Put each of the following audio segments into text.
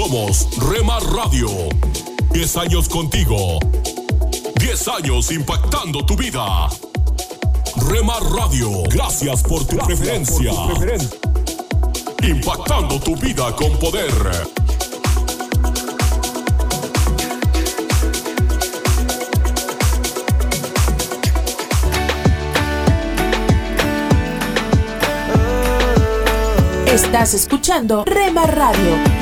Somos Rema Radio. 10 años contigo. 10 años impactando tu vida. Rema Radio. Gracias por tu preferencia. Impactando tu vida con poder. Estás escuchando Rema Radio.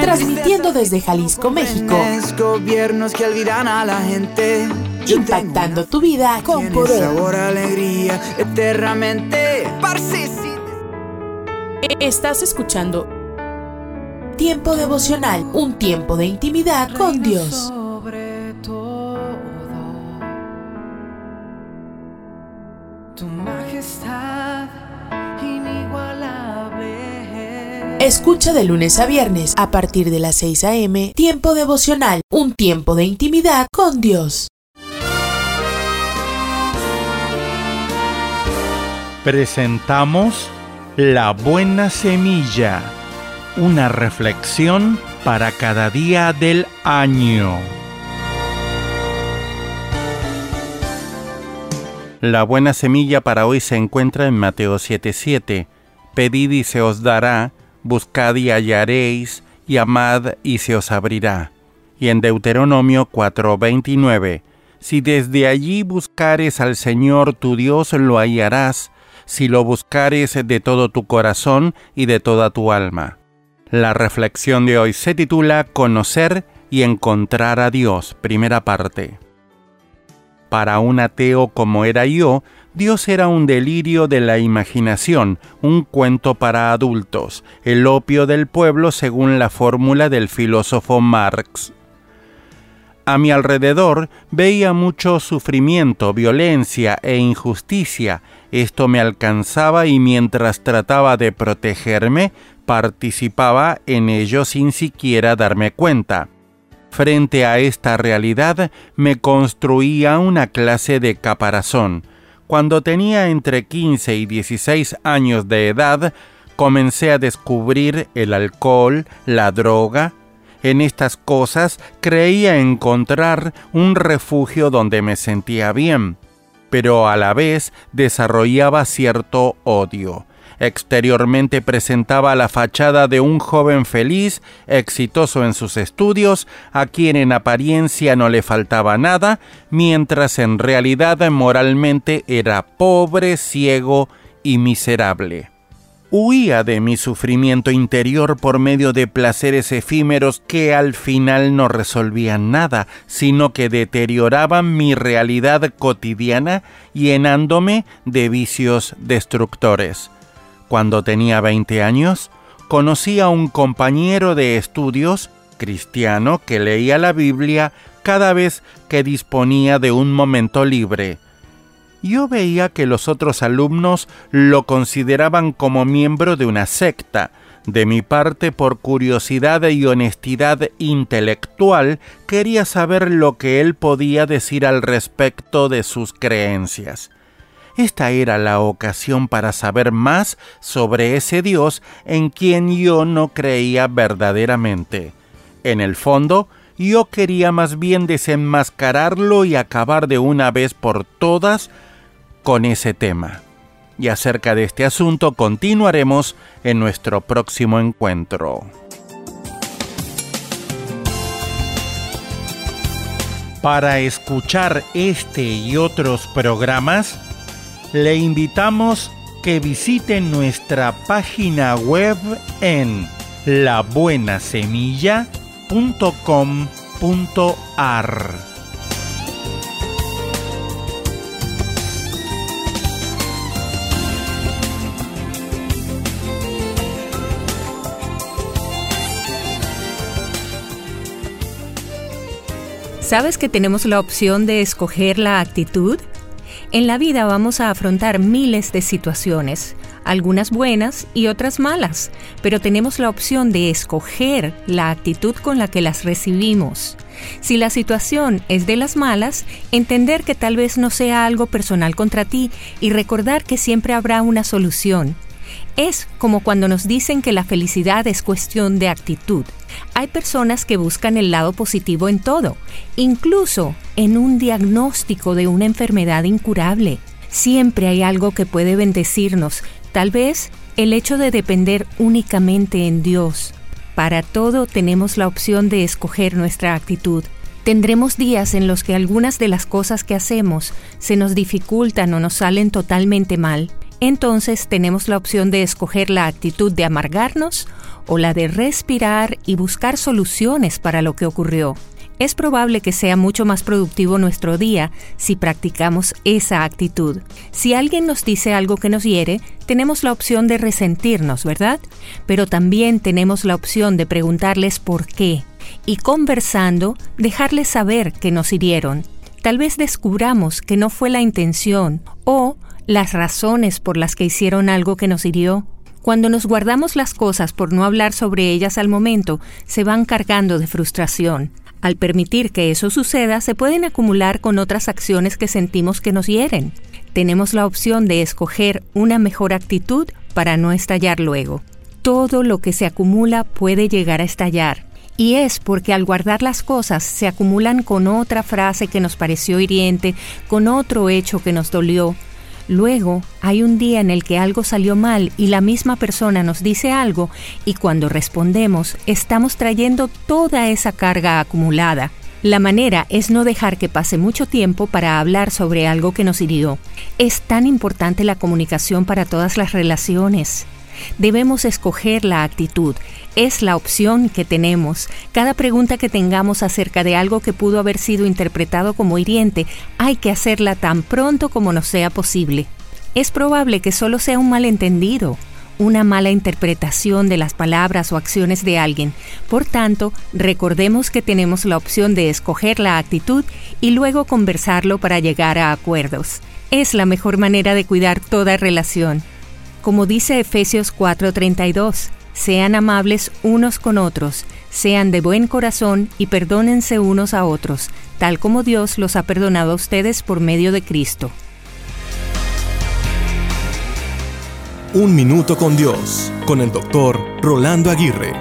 Transmitiendo desde Jalisco, México. Gobiernos que olvidan a la gente. Impactando tu vida con poder. Sabor, alegría, eternamente. Estás escuchando Tiempo devocional, un tiempo de intimidad con Dios. Escucha de lunes a viernes a partir de las 6 a.m. Tiempo devocional, un tiempo de intimidad con Dios. Presentamos La Buena Semilla, una reflexión para cada día del año. La buena semilla para hoy se encuentra en Mateo 7:7. Pedid y se os dará, buscad y hallaréis, llamad y se os abrirá. Y en Deuteronomio 4:29. Si desde allí buscares al Señor tu Dios, lo hallarás, si lo buscares de todo tu corazón y de toda tu alma. La reflexión de hoy se titula Conocer y encontrar a Dios, primera parte. Para un ateo como era yo, Dios era un delirio de la imaginación, un cuento para adultos, el opio del pueblo según la fórmula del filósofo Marx. A mi alrededor veía mucho sufrimiento, violencia e injusticia. Esto me alcanzaba y mientras trataba de protegerme, participaba en ello sin siquiera darme cuenta. Frente a esta realidad me construía una clase de caparazón. Cuando tenía entre 15 y 16 años de edad, comencé a descubrir el alcohol, la droga, en estas cosas creía encontrar un refugio donde me sentía bien, pero a la vez desarrollaba cierto odio. Exteriormente presentaba la fachada de un joven feliz, exitoso en sus estudios, a quien en apariencia no le faltaba nada, mientras en realidad moralmente era pobre, ciego y miserable. Huía de mi sufrimiento interior por medio de placeres efímeros que al final no resolvían nada, sino que deterioraban mi realidad cotidiana llenándome de vicios destructores. Cuando tenía 20 años, conocí a un compañero de estudios cristiano que leía la Biblia cada vez que disponía de un momento libre yo veía que los otros alumnos lo consideraban como miembro de una secta. De mi parte, por curiosidad y honestidad intelectual, quería saber lo que él podía decir al respecto de sus creencias. Esta era la ocasión para saber más sobre ese Dios en quien yo no creía verdaderamente. En el fondo, yo quería más bien desenmascararlo y acabar de una vez por todas con ese tema. Y acerca de este asunto continuaremos en nuestro próximo encuentro. Para escuchar este y otros programas, le invitamos que visite nuestra página web en labuenasemilla.com.ar. ¿Sabes que tenemos la opción de escoger la actitud? En la vida vamos a afrontar miles de situaciones, algunas buenas y otras malas, pero tenemos la opción de escoger la actitud con la que las recibimos. Si la situación es de las malas, entender que tal vez no sea algo personal contra ti y recordar que siempre habrá una solución. Es como cuando nos dicen que la felicidad es cuestión de actitud. Hay personas que buscan el lado positivo en todo, incluso en un diagnóstico de una enfermedad incurable. Siempre hay algo que puede bendecirnos, tal vez el hecho de depender únicamente en Dios. Para todo tenemos la opción de escoger nuestra actitud. Tendremos días en los que algunas de las cosas que hacemos se nos dificultan o nos salen totalmente mal. Entonces tenemos la opción de escoger la actitud de amargarnos o la de respirar y buscar soluciones para lo que ocurrió. Es probable que sea mucho más productivo nuestro día si practicamos esa actitud. Si alguien nos dice algo que nos hiere, tenemos la opción de resentirnos, ¿verdad? Pero también tenemos la opción de preguntarles por qué y conversando dejarles saber que nos hirieron. Tal vez descubramos que no fue la intención o las razones por las que hicieron algo que nos hirió. Cuando nos guardamos las cosas por no hablar sobre ellas al momento, se van cargando de frustración. Al permitir que eso suceda, se pueden acumular con otras acciones que sentimos que nos hieren. Tenemos la opción de escoger una mejor actitud para no estallar luego. Todo lo que se acumula puede llegar a estallar. Y es porque al guardar las cosas se acumulan con otra frase que nos pareció hiriente, con otro hecho que nos dolió, Luego hay un día en el que algo salió mal y la misma persona nos dice algo y cuando respondemos estamos trayendo toda esa carga acumulada. La manera es no dejar que pase mucho tiempo para hablar sobre algo que nos hirió. Es tan importante la comunicación para todas las relaciones. Debemos escoger la actitud. Es la opción que tenemos. Cada pregunta que tengamos acerca de algo que pudo haber sido interpretado como hiriente, hay que hacerla tan pronto como nos sea posible. Es probable que solo sea un malentendido, una mala interpretación de las palabras o acciones de alguien. Por tanto, recordemos que tenemos la opción de escoger la actitud y luego conversarlo para llegar a acuerdos. Es la mejor manera de cuidar toda relación. Como dice Efesios 4:32, sean amables unos con otros, sean de buen corazón y perdónense unos a otros, tal como Dios los ha perdonado a ustedes por medio de Cristo. Un minuto con Dios, con el doctor Rolando Aguirre.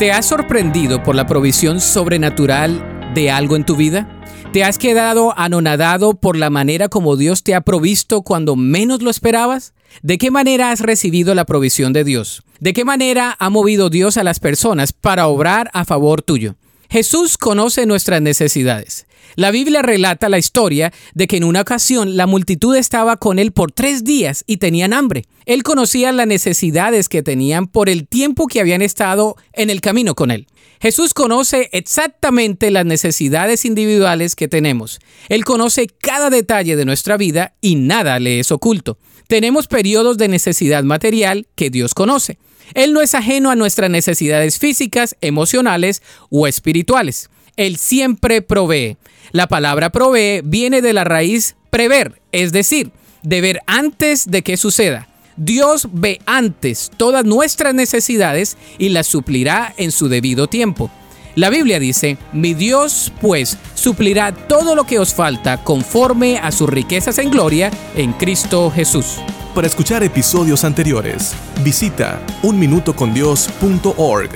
¿Te has sorprendido por la provisión sobrenatural de algo en tu vida? ¿Te has quedado anonadado por la manera como Dios te ha provisto cuando menos lo esperabas? ¿De qué manera has recibido la provisión de Dios? ¿De qué manera ha movido Dios a las personas para obrar a favor tuyo? Jesús conoce nuestras necesidades. La Biblia relata la historia de que en una ocasión la multitud estaba con él por tres días y tenían hambre. Él conocía las necesidades que tenían por el tiempo que habían estado en el camino con él. Jesús conoce exactamente las necesidades individuales que tenemos. Él conoce cada detalle de nuestra vida y nada le es oculto. Tenemos periodos de necesidad material que Dios conoce. Él no es ajeno a nuestras necesidades físicas, emocionales o espirituales. Él siempre provee. La palabra provee viene de la raíz prever, es decir, de ver antes de que suceda. Dios ve antes todas nuestras necesidades y las suplirá en su debido tiempo. La Biblia dice, mi Dios pues suplirá todo lo que os falta conforme a sus riquezas en gloria en Cristo Jesús. Para escuchar episodios anteriores, visita unminutocondios.org.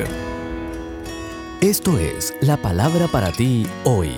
Esto es la palabra para ti hoy.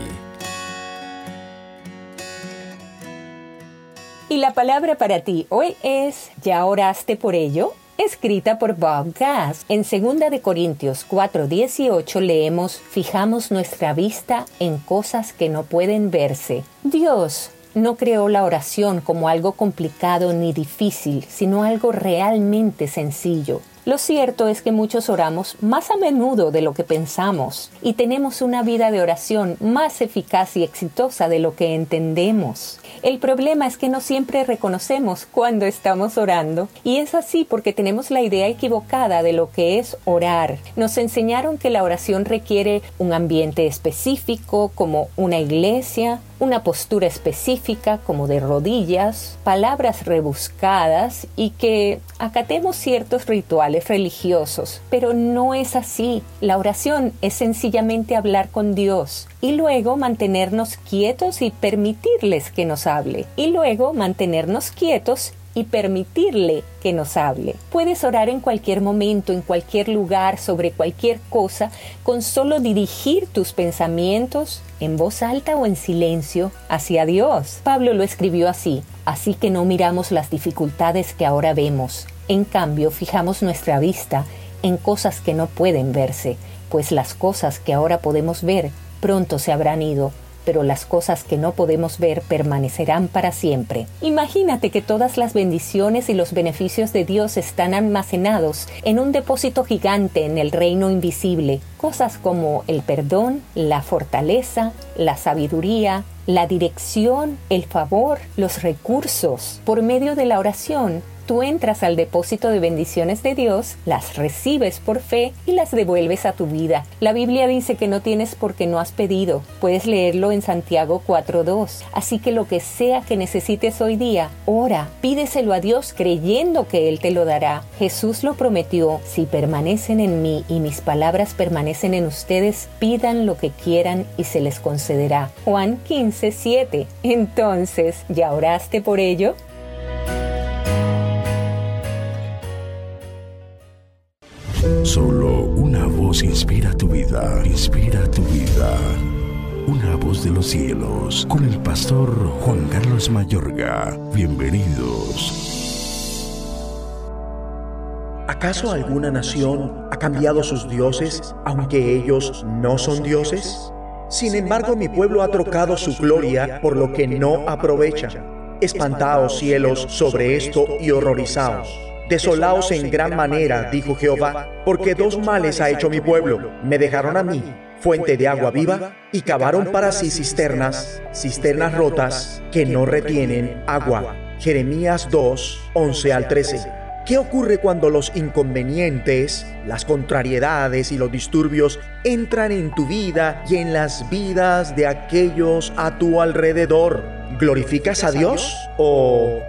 Y la palabra para ti hoy es, ¿ya oraste por ello? Escrita por Bob Gass. En 2 de Corintios 4:18 leemos, "Fijamos nuestra vista en cosas que no pueden verse." Dios no creó la oración como algo complicado ni difícil, sino algo realmente sencillo. Lo cierto es que muchos oramos más a menudo de lo que pensamos y tenemos una vida de oración más eficaz y exitosa de lo que entendemos. El problema es que no siempre reconocemos cuando estamos orando y es así porque tenemos la idea equivocada de lo que es orar. Nos enseñaron que la oración requiere un ambiente específico como una iglesia, una postura específica como de rodillas, palabras rebuscadas y que acatemos ciertos rituales religiosos. Pero no es así. La oración es sencillamente hablar con Dios y luego mantenernos quietos y permitirles que nos hable. Y luego mantenernos quietos y permitirle que nos hable. Puedes orar en cualquier momento, en cualquier lugar, sobre cualquier cosa, con solo dirigir tus pensamientos en voz alta o en silencio hacia Dios. Pablo lo escribió así, así que no miramos las dificultades que ahora vemos. En cambio, fijamos nuestra vista en cosas que no pueden verse, pues las cosas que ahora podemos ver pronto se habrán ido pero las cosas que no podemos ver permanecerán para siempre. Imagínate que todas las bendiciones y los beneficios de Dios están almacenados en un depósito gigante en el reino invisible, cosas como el perdón, la fortaleza, la sabiduría, la dirección, el favor, los recursos. Por medio de la oración, tú entras al depósito de bendiciones de Dios, las recibes por fe y las devuelves a tu vida. La Biblia dice que no tienes porque no has pedido. Puedes leerlo en Santiago 4.2. Así que lo que sea que necesites hoy día, ora, pídeselo a Dios creyendo que Él te lo dará. Jesús lo prometió, si permanecen en mí y mis palabras permanecen en ustedes, pidan lo que quieran y se les concederá. Juan 15.7. Entonces, ¿ya oraste por ello? Solo una voz inspira tu vida, inspira tu vida. Una voz de los cielos, con el pastor Juan Carlos Mayorga. Bienvenidos. ¿Acaso alguna nación ha cambiado sus dioses, aunque ellos no son dioses? Sin embargo, mi pueblo ha trocado su gloria por lo que no aprovecha. Espantaos cielos sobre esto y horrorizaos Desolaos en gran manera, dijo Jehová, porque dos males ha hecho mi pueblo. Me dejaron a mí, fuente de agua viva, y cavaron para sí cisternas, cisternas rotas, que no retienen agua. Jeremías 2, 11 al 13. ¿Qué ocurre cuando los inconvenientes, las contrariedades y los disturbios entran en tu vida y en las vidas de aquellos a tu alrededor? ¿Glorificas a Dios o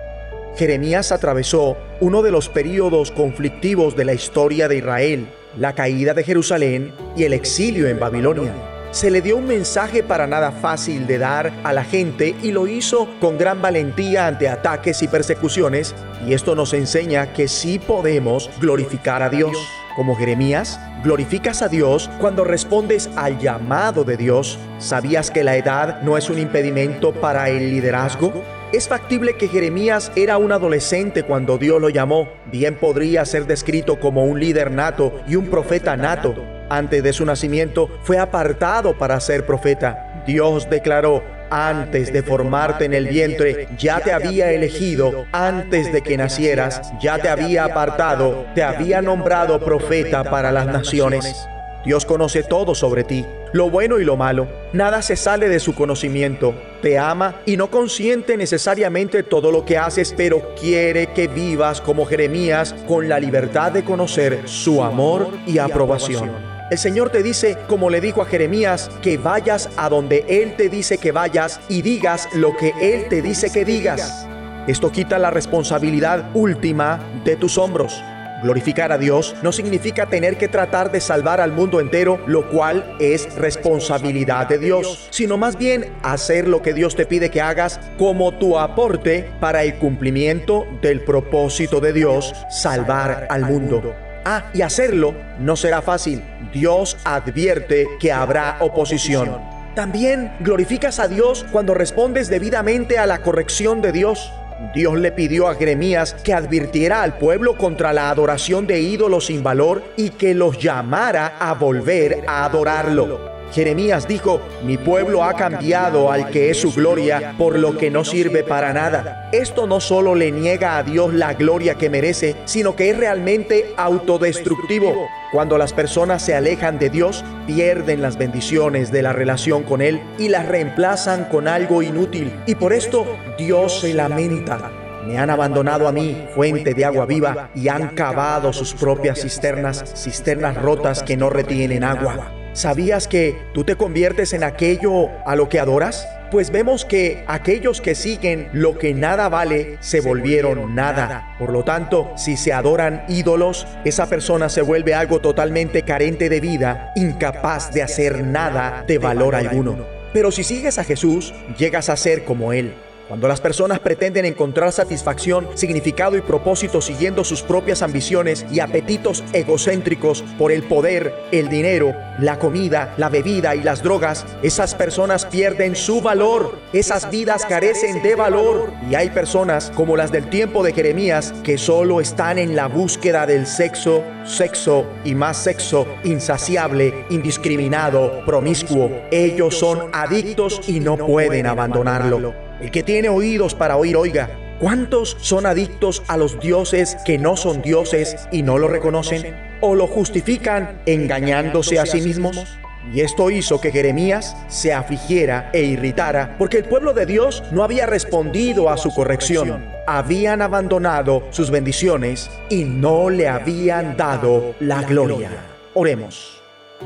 Jeremías atravesó uno de los períodos conflictivos de la historia de Israel, la caída de Jerusalén y el exilio en Babilonia. Se le dio un mensaje para nada fácil de dar a la gente y lo hizo con gran valentía ante ataques y persecuciones, y esto nos enseña que sí podemos glorificar a Dios. Como Jeremías, glorificas a Dios cuando respondes al llamado de Dios. ¿Sabías que la edad no es un impedimento para el liderazgo? Es factible que Jeremías era un adolescente cuando Dios lo llamó. Bien podría ser descrito como un líder nato y un profeta nato. Antes de su nacimiento fue apartado para ser profeta. Dios declaró, antes de formarte en el vientre, ya te había elegido, antes de que nacieras, ya te había apartado, te había nombrado profeta para las naciones. Dios conoce todo sobre ti, lo bueno y lo malo. Nada se sale de su conocimiento. Te ama y no consiente necesariamente todo lo que haces, pero quiere que vivas como Jeremías con la libertad de conocer su amor y aprobación. El Señor te dice, como le dijo a Jeremías, que vayas a donde Él te dice que vayas y digas lo que Él te dice que digas. Esto quita la responsabilidad última de tus hombros. Glorificar a Dios no significa tener que tratar de salvar al mundo entero, lo cual es responsabilidad de Dios, sino más bien hacer lo que Dios te pide que hagas como tu aporte para el cumplimiento del propósito de Dios, salvar al mundo. Ah, y hacerlo no será fácil. Dios advierte que habrá oposición. También glorificas a Dios cuando respondes debidamente a la corrección de Dios. Dios le pidió a Jeremías que advirtiera al pueblo contra la adoración de ídolos sin valor y que los llamara a volver a adorarlo. Jeremías dijo, mi pueblo ha cambiado al que es su gloria por lo que no sirve para nada. Esto no solo le niega a Dios la gloria que merece, sino que es realmente autodestructivo. Cuando las personas se alejan de Dios, pierden las bendiciones de la relación con Él y las reemplazan con algo inútil. Y por esto Dios se lamenta. Me han abandonado a mí, fuente de agua viva, y han cavado sus propias cisternas, cisternas rotas que no retienen agua. ¿Sabías que tú te conviertes en aquello a lo que adoras? Pues vemos que aquellos que siguen lo que nada vale se volvieron nada. Por lo tanto, si se adoran ídolos, esa persona se vuelve algo totalmente carente de vida, incapaz de hacer nada de valor alguno. Pero si sigues a Jesús, llegas a ser como Él Cuando las personas pretenden encontrar satisfacción, significado y propósito siguiendo sus propias ambiciones y apetitos egocéntricos por el poder, el dinero, la comida, la bebida y las drogas, esas personas pierden su valor, esas vidas carecen de valor y hay personas como las del tiempo de Jeremías que solo están en la búsqueda del sexo, sexo y más sexo, insaciable, indiscriminado, promiscuo. Ellos son adictos y no pueden abandonarlo. El que tiene oídos para oír, oiga. ¿Cuántos son adictos a los dioses que no son dioses y no lo reconocen? ¿O lo justifican engañándose a sí mismos? Y esto hizo que Jeremías se afligiera e irritara, porque el pueblo de Dios no había respondido a su corrección. Habían abandonado sus bendiciones y no le habían dado la gloria. Oremos.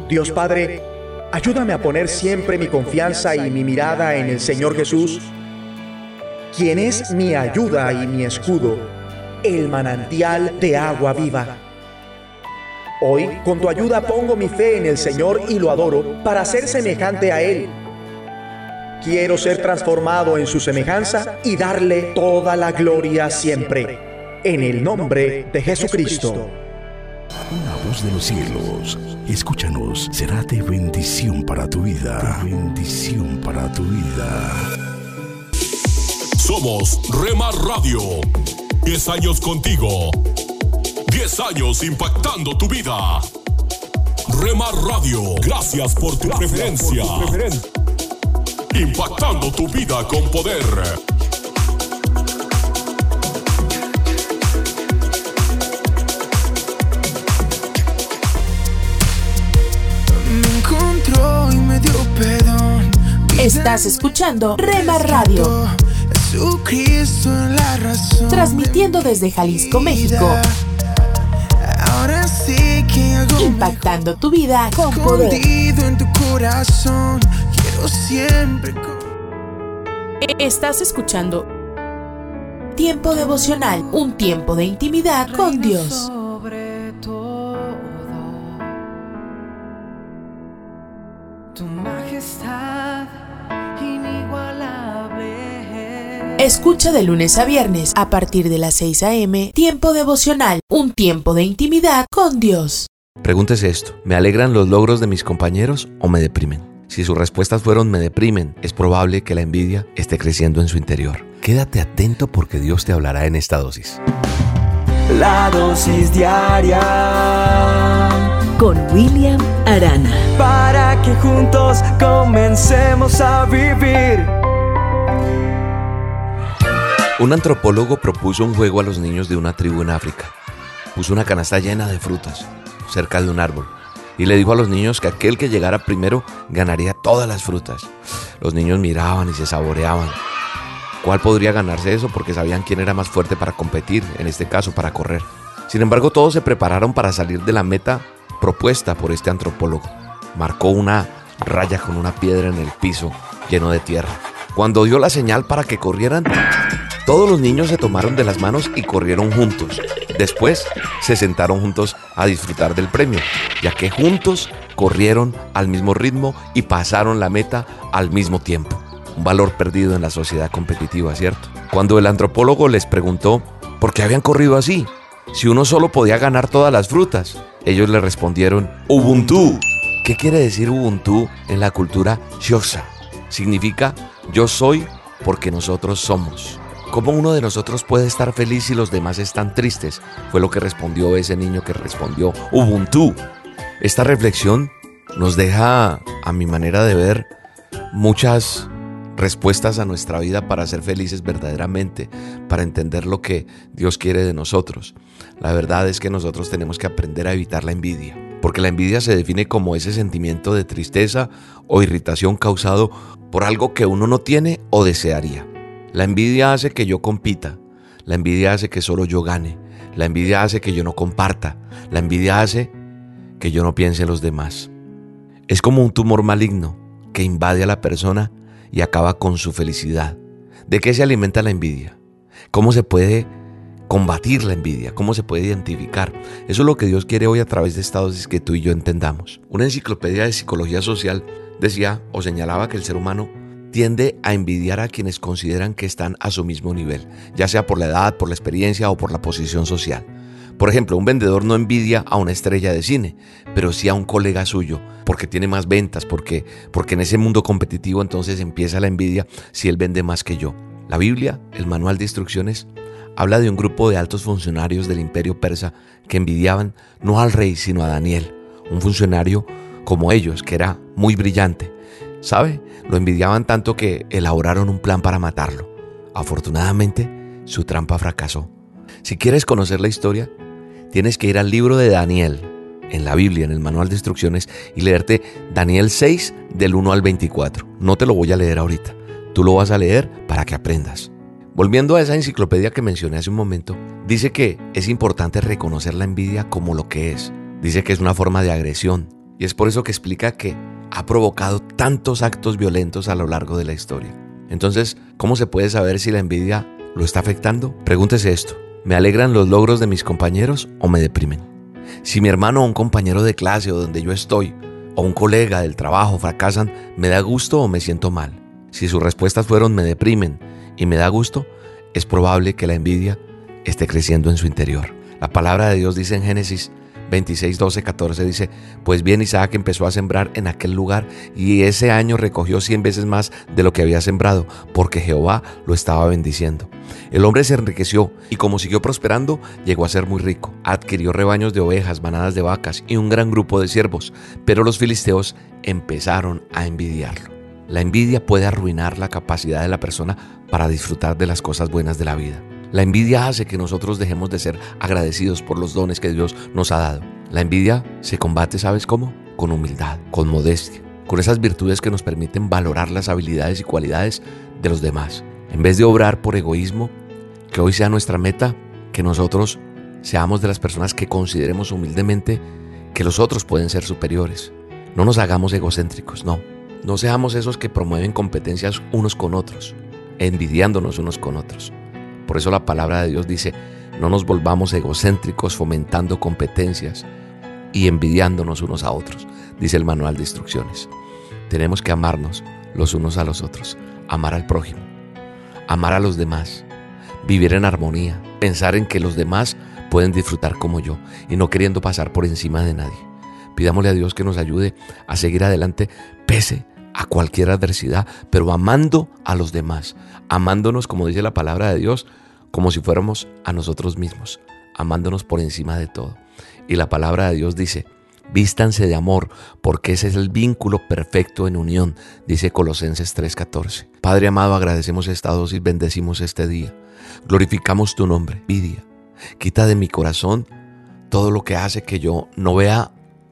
Dios Padre, ayúdame a poner siempre mi confianza y mi mirada en el Señor Jesús quien es mi ayuda y mi escudo, el manantial de agua viva. Hoy, con tu ayuda, pongo mi fe en el Señor y lo adoro para ser semejante a Él. Quiero ser transformado en su semejanza y darle toda la gloria siempre. En el nombre de Jesucristo. Una voz de los cielos, escúchanos, será de bendición para tu vida. De bendición para tu vida. Somos Remar Radio. 10 años contigo. 10 años impactando tu vida. Remar Radio, gracias por tu preferencia. Impactando tu vida con poder. Me encontró y me dio perdón. Estás escuchando Remar Radio. Jesucristo en la razón. Transmitiendo desde Jalisco, México. Ahora sí que hago Impactando tu vida con poder. en tu corazón. Quiero siempre. con- Estás escuchando Tiempo devocional, un tiempo de intimidad con Dios. Escucha de lunes a viernes a partir de las 6 a.m. Tiempo devocional, un tiempo de intimidad con Dios. Pregúntese esto, ¿me alegran los logros de mis compañeros o me deprimen? Si sus respuestas fueron me deprimen, es probable que la envidia esté creciendo en su interior. Quédate atento porque Dios te hablará en esta dosis. La dosis diaria con William Arana. para que juntos comencemos a vivir. Un antropólogo propuso un juego a los niños de una tribu en África. Puso una canasta llena de frutas cerca de un árbol y le dijo a los niños que aquel que llegara primero ganaría todas las frutas. Los niños miraban y se saboreaban. ¿Cuál podría ganarse eso? Porque sabían quién era más fuerte para competir, en este caso para correr. Sin embargo, todos se prepararon para salir de la meta propuesta por este antropólogo. Marcó una raya con una piedra en el piso lleno de tierra. Cuando dio la señal para que corrieran, todos los niños se tomaron de las manos y corrieron juntos. Después se sentaron juntos a disfrutar del premio, ya que juntos corrieron al mismo ritmo y pasaron la meta al mismo tiempo. Un valor perdido en la sociedad competitiva, ¿cierto? Cuando el antropólogo les preguntó por qué habían corrido así, si uno solo podía ganar todas las frutas, ellos le respondieron Ubuntu. ¿Qué quiere decir Ubuntu en la cultura Xhosa? Significa yo soy porque nosotros somos. ¿Cómo uno de nosotros puede estar feliz si los demás están tristes? Fue lo que respondió ese niño que respondió Ubuntu. Esta reflexión nos deja, a mi manera de ver, muchas respuestas a nuestra vida para ser felices verdaderamente, para entender lo que Dios quiere de nosotros. La verdad es que nosotros tenemos que aprender a evitar la envidia, porque la envidia se define como ese sentimiento de tristeza o irritación causado por algo que uno no tiene o desearía. La envidia hace que yo compita, la envidia hace que solo yo gane, la envidia hace que yo no comparta, la envidia hace que yo no piense en los demás. Es como un tumor maligno que invade a la persona y acaba con su felicidad. ¿De qué se alimenta la envidia? ¿Cómo se puede combatir la envidia? ¿Cómo se puede identificar? Eso es lo que Dios quiere hoy a través de esta dosis que tú y yo entendamos. Una enciclopedia de psicología social decía o señalaba que el ser humano tiende a envidiar a quienes consideran que están a su mismo nivel, ya sea por la edad, por la experiencia o por la posición social. Por ejemplo, un vendedor no envidia a una estrella de cine, pero sí a un colega suyo, porque tiene más ventas, porque, porque en ese mundo competitivo entonces empieza la envidia si él vende más que yo. La Biblia, el manual de instrucciones, habla de un grupo de altos funcionarios del imperio persa que envidiaban no al rey, sino a Daniel, un funcionario como ellos, que era muy brillante. ¿Sabe? Lo envidiaban tanto que elaboraron un plan para matarlo. Afortunadamente, su trampa fracasó. Si quieres conocer la historia, tienes que ir al libro de Daniel, en la Biblia, en el manual de instrucciones, y leerte Daniel 6 del 1 al 24. No te lo voy a leer ahorita, tú lo vas a leer para que aprendas. Volviendo a esa enciclopedia que mencioné hace un momento, dice que es importante reconocer la envidia como lo que es. Dice que es una forma de agresión, y es por eso que explica que ha provocado tantos actos violentos a lo largo de la historia. Entonces, ¿cómo se puede saber si la envidia lo está afectando? Pregúntese esto. ¿Me alegran los logros de mis compañeros o me deprimen? Si mi hermano o un compañero de clase o donde yo estoy, o un colega del trabajo fracasan, ¿me da gusto o me siento mal? Si sus respuestas fueron me deprimen y me da gusto, es probable que la envidia esté creciendo en su interior. La palabra de Dios dice en Génesis 26, 12, 14 dice, pues bien Isaac empezó a sembrar en aquel lugar y ese año recogió cien veces más de lo que había sembrado, porque Jehová lo estaba bendiciendo. El hombre se enriqueció y como siguió prosperando, llegó a ser muy rico. Adquirió rebaños de ovejas, manadas de vacas y un gran grupo de siervos, pero los filisteos empezaron a envidiarlo. La envidia puede arruinar la capacidad de la persona para disfrutar de las cosas buenas de la vida. La envidia hace que nosotros dejemos de ser agradecidos por los dones que Dios nos ha dado. La envidia se combate, ¿sabes cómo? Con humildad, con modestia, con esas virtudes que nos permiten valorar las habilidades y cualidades de los demás. En vez de obrar por egoísmo, que hoy sea nuestra meta, que nosotros seamos de las personas que consideremos humildemente que los otros pueden ser superiores. No nos hagamos egocéntricos, no. No seamos esos que promueven competencias unos con otros, envidiándonos unos con otros. Por eso la palabra de Dios dice, no nos volvamos egocéntricos fomentando competencias y envidiándonos unos a otros, dice el manual de instrucciones. Tenemos que amarnos los unos a los otros, amar al prójimo, amar a los demás, vivir en armonía, pensar en que los demás pueden disfrutar como yo y no queriendo pasar por encima de nadie. Pidámosle a Dios que nos ayude a seguir adelante pese a cualquier adversidad, pero amando a los demás, amándonos, como dice la palabra de Dios, como si fuéramos a nosotros mismos, amándonos por encima de todo. Y la palabra de Dios dice, vístanse de amor, porque ese es el vínculo perfecto en unión, dice Colosenses 3:14. Padre amado, agradecemos esta dosis, bendecimos este día, glorificamos tu nombre, Vidia. Quita de mi corazón todo lo que hace que yo no vea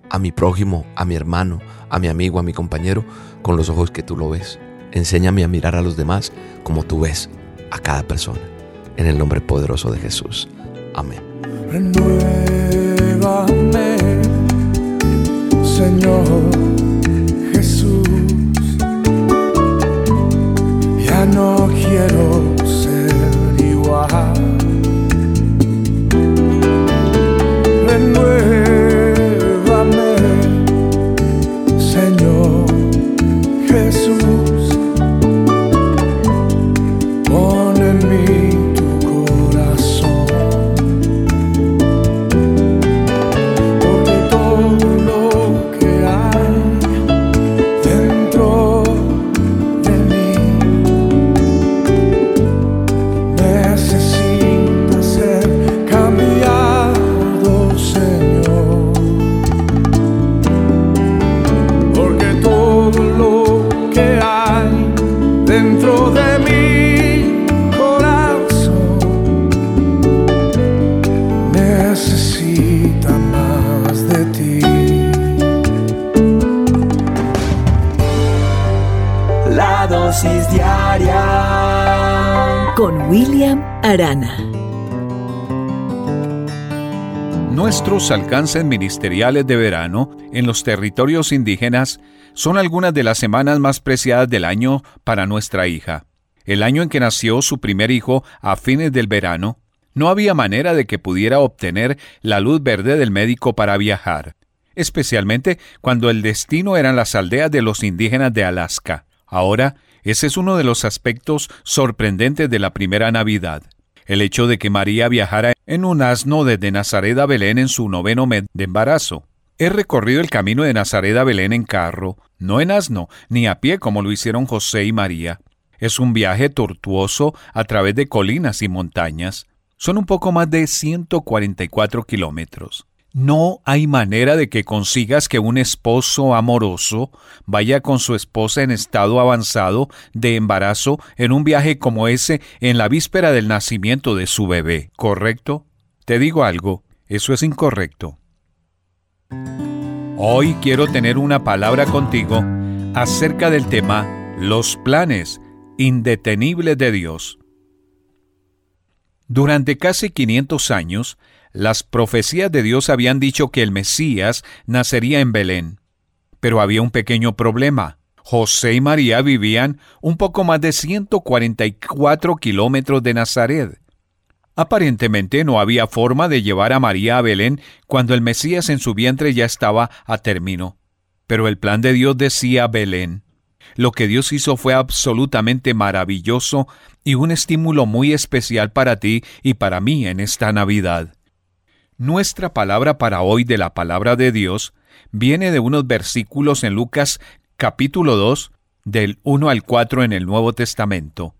a mi prójimo, a mi hermano, a mi amigo, a mi compañero, con los ojos que tú lo ves. Enséñame a mirar a los demás como tú ves a cada persona. En el nombre poderoso de Jesús. Amén. Renuévame, Señor Jesús. Ya no quiero dentro de mi corazón necesita más de ti. La dosis diaria con William Arana. Nuestros alcances ministeriales de verano en los territorios indígenas son algunas de las semanas más preciadas del año para nuestra hija. El año en que nació su primer hijo a fines del verano, no había manera de que pudiera obtener la luz verde del médico para viajar, especialmente cuando el destino eran las aldeas de los indígenas de Alaska. Ahora, Ese es uno de los aspectos sorprendentes de la primera Navidad. El hecho de que María viajara en un asno desde Nazaret a Belén en su noveno mes de embarazo. He recorrido el camino de Nazaret a Belén en carro, no en asno, ni a pie como lo hicieron José y María. Es un viaje tortuoso a través de colinas y montañas. Son un poco más de 144 kilómetros. No hay manera de que consigas que un esposo amoroso vaya con su esposa en estado avanzado de embarazo en un viaje como ese en la víspera del nacimiento de su bebé, ¿correcto? Te digo algo, eso es incorrecto. Hoy quiero tener una palabra contigo acerca del tema los planes indetenibles de Dios. Durante casi 500 años, las profecías de Dios habían dicho que el Mesías nacería en Belén. Pero había un pequeño problema. José y María vivían un poco más de 144 kilómetros de Nazaret. Aparentemente no había forma de llevar a María a Belén cuando el Mesías en su vientre ya estaba a término. Pero el plan de Dios decía Belén. Lo que Dios hizo fue absolutamente maravilloso y un estímulo muy especial para ti y para mí en esta Navidad. Nuestra palabra para hoy de la palabra de Dios viene de unos versículos en Lucas capítulo 2, del 1 al 4 en el Nuevo Testamento.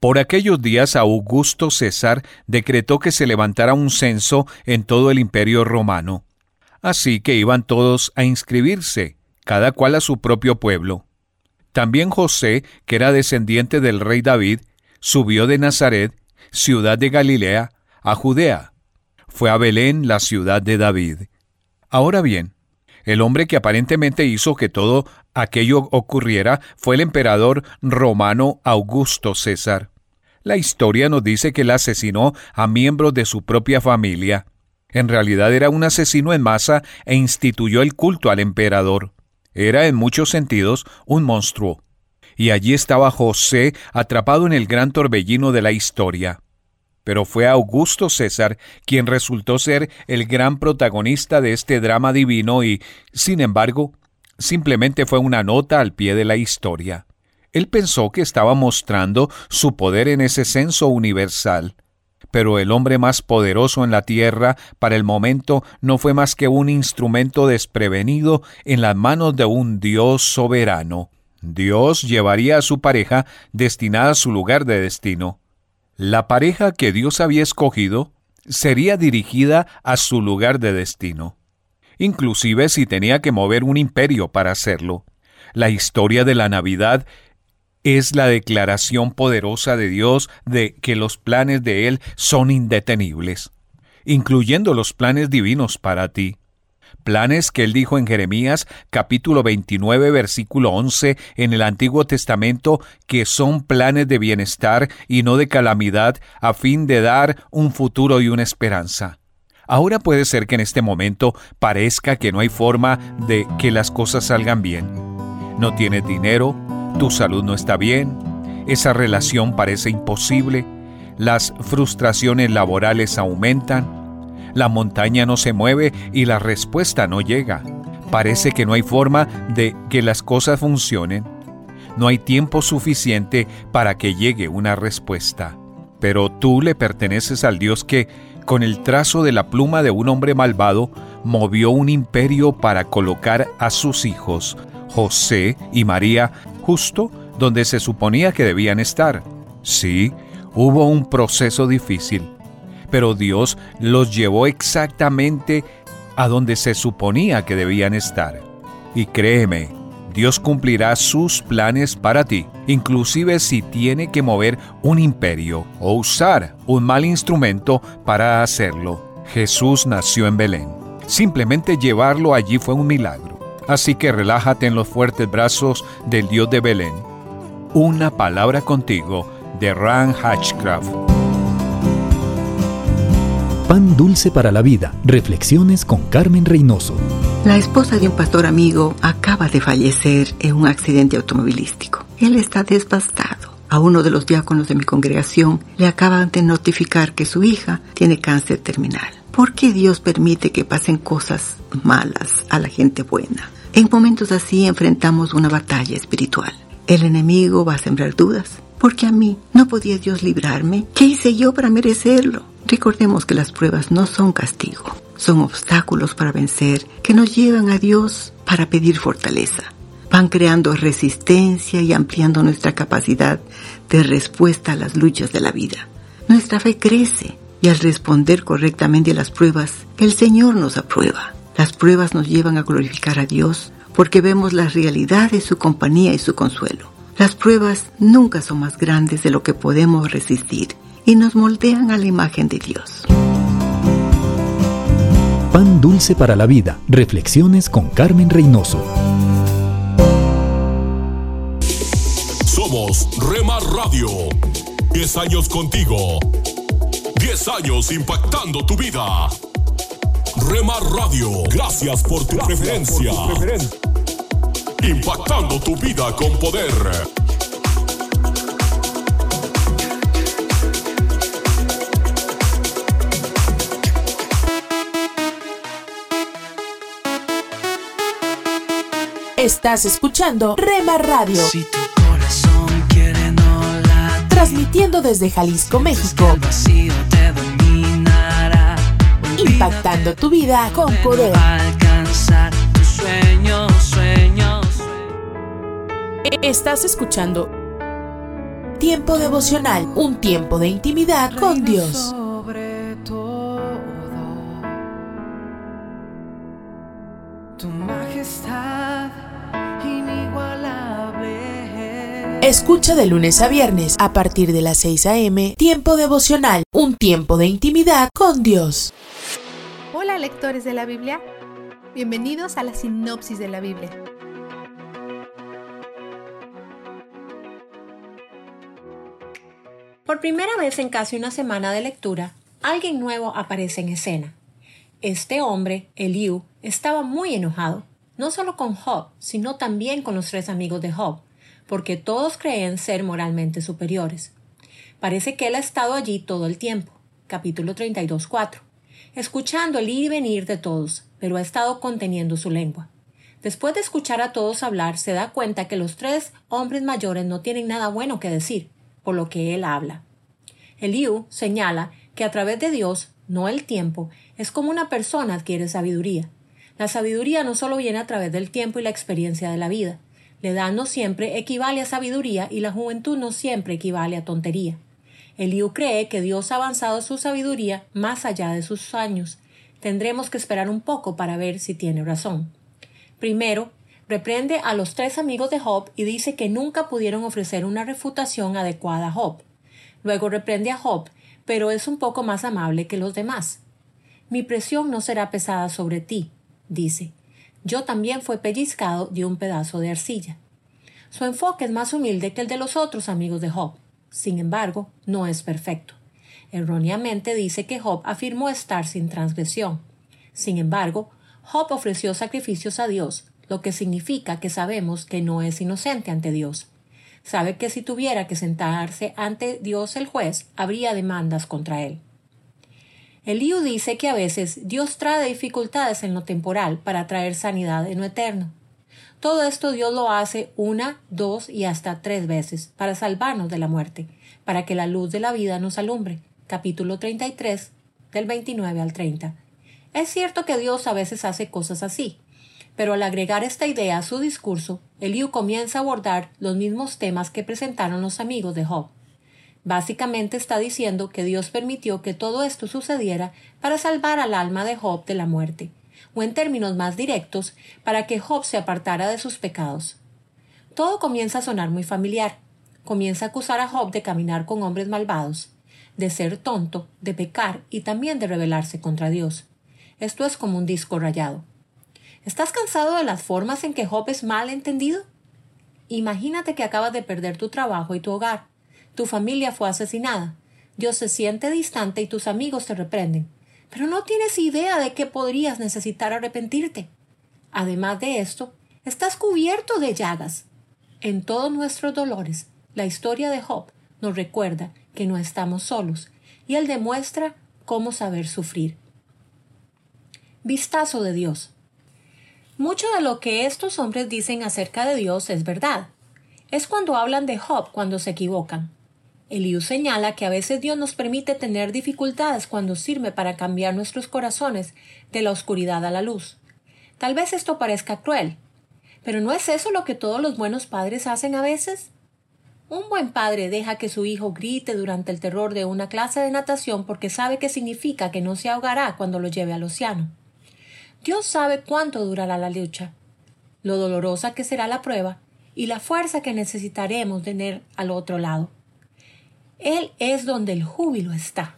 Por aquellos días Augusto César decretó que se levantara un censo en todo el imperio romano. Así que iban todos a inscribirse, cada cual a su propio pueblo. También José, que era descendiente del rey David, subió de Nazaret, ciudad de Galilea, a Judea fue a Belén, la ciudad de David. Ahora bien, el hombre que aparentemente hizo que todo aquello ocurriera fue el emperador romano Augusto César. La historia nos dice que él asesinó a miembros de su propia familia. En realidad era un asesino en masa e instituyó el culto al emperador. Era en muchos sentidos un monstruo. Y allí estaba José atrapado en el gran torbellino de la historia pero fue Augusto César quien resultó ser el gran protagonista de este drama divino y, sin embargo, simplemente fue una nota al pie de la historia. Él pensó que estaba mostrando su poder en ese censo universal. Pero el hombre más poderoso en la tierra para el momento no fue más que un instrumento desprevenido en las manos de un Dios soberano. Dios llevaría a su pareja destinada a su lugar de destino. La pareja que Dios había escogido sería dirigida a su lugar de destino, inclusive si tenía que mover un imperio para hacerlo. La historia de la Navidad es la declaración poderosa de Dios de que los planes de Él son indetenibles, incluyendo los planes divinos para ti planes que él dijo en Jeremías capítulo 29 versículo 11 en el Antiguo Testamento que son planes de bienestar y no de calamidad a fin de dar un futuro y una esperanza. Ahora puede ser que en este momento parezca que no hay forma de que las cosas salgan bien. No tienes dinero, tu salud no está bien, esa relación parece imposible, las frustraciones laborales aumentan, la montaña no se mueve y la respuesta no llega. Parece que no hay forma de que las cosas funcionen. No hay tiempo suficiente para que llegue una respuesta. Pero tú le perteneces al Dios que, con el trazo de la pluma de un hombre malvado, movió un imperio para colocar a sus hijos, José y María, justo donde se suponía que debían estar. Sí, hubo un proceso difícil, pero Dios los llevó exactamente a donde se suponía que debían estar. Y créeme, Dios cumplirá sus planes para ti, inclusive si tiene que mover un imperio o usar un mal instrumento para hacerlo. Jesús nació en Belén. Simplemente llevarlo allí fue un milagro. Así que relájate en los fuertes brazos del Dios de Belén. Una palabra contigo de Ran Hatchcraft. Pan Dulce para la Vida. Reflexiones con Carmen Reynoso. La esposa de un pastor amigo acaba de fallecer en un accidente automovilístico. Él está devastado. A uno de los diáconos de mi congregación le acaban de notificar que su hija tiene cáncer terminal. ¿Por qué Dios permite que pasen cosas malas a la gente buena? En momentos así enfrentamos una batalla espiritual. El enemigo va a sembrar dudas. Porque a mí no podía Dios librarme. ¿Qué hice yo para merecerlo? Recordemos que las pruebas no son castigo, son obstáculos para vencer que nos llevan a Dios para pedir fortaleza. Van creando resistencia y ampliando nuestra capacidad de respuesta a las luchas de la vida. Nuestra fe crece y al responder correctamente a las pruebas, el Señor nos aprueba. Las pruebas nos llevan a glorificar a Dios porque vemos la realidad de su compañía y su consuelo. Las pruebas nunca son más grandes de lo que podemos resistir y nos moldean a la imagen de Dios. Pan dulce para la vida. Reflexiones con Carmen Reynoso. Somos Rema Radio. 10 años contigo. 10 años impactando tu vida. Rema Radio. Gracias por tu preferencia. Impactando tu vida con poder. Estás escuchando Rema Radio. Transmitiendo desde Jalisco, México. Impactando tu vida con poder. Alcanzar tus sueños, sueños. Estás escuchando Tiempo devocional, un tiempo de intimidad con Dios. Sobre todo, tu majestad inigualable. Escucha de lunes a viernes a partir de las 6 a.m. Tiempo devocional, un tiempo de intimidad con Dios. Hola lectores de la Biblia, bienvenidos a la sinopsis de la Biblia. Por primera vez en casi una semana de lectura, alguien nuevo aparece en escena. Este hombre, Eliú, estaba muy enojado, no solo con Job, sino también con los tres amigos de Job, porque todos creen ser moralmente superiores. Parece que él ha estado allí todo el tiempo. Capítulo 32.4. Escuchando el ir y venir de todos, pero ha estado conteniendo su lengua. Después de escuchar a todos hablar, se da cuenta que los tres hombres mayores no tienen nada bueno que decir, por lo que él habla. Eliú señala que a través de Dios, no el tiempo, es como una persona adquiere sabiduría. La sabiduría no solo viene a través del tiempo y la experiencia de la vida. La edad no siempre equivale a sabiduría y la juventud no siempre equivale a tontería. Eliú cree que Dios ha avanzado su sabiduría más allá de sus años. Tendremos que esperar un poco para ver si tiene razón. Primero, reprende a los tres amigos de Job y dice que nunca pudieron ofrecer una refutación adecuada a Job. Luego reprende a Job, pero es un poco más amable que los demás. Mi presión no será pesada sobre ti, dice. Yo también fui pellizcado de un pedazo de arcilla. Su enfoque es más humilde que el de los otros amigos de Job. Sin embargo, no es perfecto. Erróneamente dice que Job afirmó estar sin transgresión. Sin embargo, Job ofreció sacrificios a Dios, lo que significa que sabemos que no es inocente ante Dios. Sabe que si tuviera que sentarse ante Dios el juez, habría demandas contra él. Eliú dice que a veces Dios trae dificultades en lo temporal para traer sanidad en lo eterno. Todo esto Dios lo hace una, dos y hasta tres veces para salvarnos de la muerte, para que la luz de la vida nos alumbre. Capítulo 33, del 29 al 30. Es cierto que Dios a veces hace cosas así, pero al agregar esta idea a su discurso, Eliú comienza a abordar los mismos temas que presentaron los amigos de Job. Básicamente está diciendo que Dios permitió que todo esto sucediera para salvar al alma de Job de la muerte, o en términos más directos, para que Job se apartara de sus pecados. Todo comienza a sonar muy familiar. Comienza a acusar a Job de caminar con hombres malvados, de ser tonto, de pecar y también de rebelarse contra Dios. Esto es como un disco rayado. ¿Estás cansado de las formas en que Job es mal entendido? Imagínate que acabas de perder tu trabajo y tu hogar. Tu familia fue asesinada. Dios se siente distante y tus amigos te reprenden. Pero no tienes idea de que podrías necesitar arrepentirte. Además de esto, estás cubierto de llagas. En todos nuestros dolores, la historia de Job nos recuerda que no estamos solos y él demuestra cómo saber sufrir. Vistazo de Dios. Mucho de lo que estos hombres dicen acerca de Dios es verdad. es cuando hablan de Job cuando se equivocan. Eliú señala que a veces Dios nos permite tener dificultades cuando sirve para cambiar nuestros corazones de la oscuridad a la luz. Tal vez esto parezca cruel, pero ¿no es eso lo que todos los buenos padres hacen a veces? Un buen padre deja que su hijo grite durante el terror de una clase de natación porque sabe que significa que no se ahogará cuando lo lleve al océano. Dios sabe cuánto durará la lucha, lo dolorosa que será la prueba y la fuerza que necesitaremos tener al otro lado. Él es donde el júbilo está.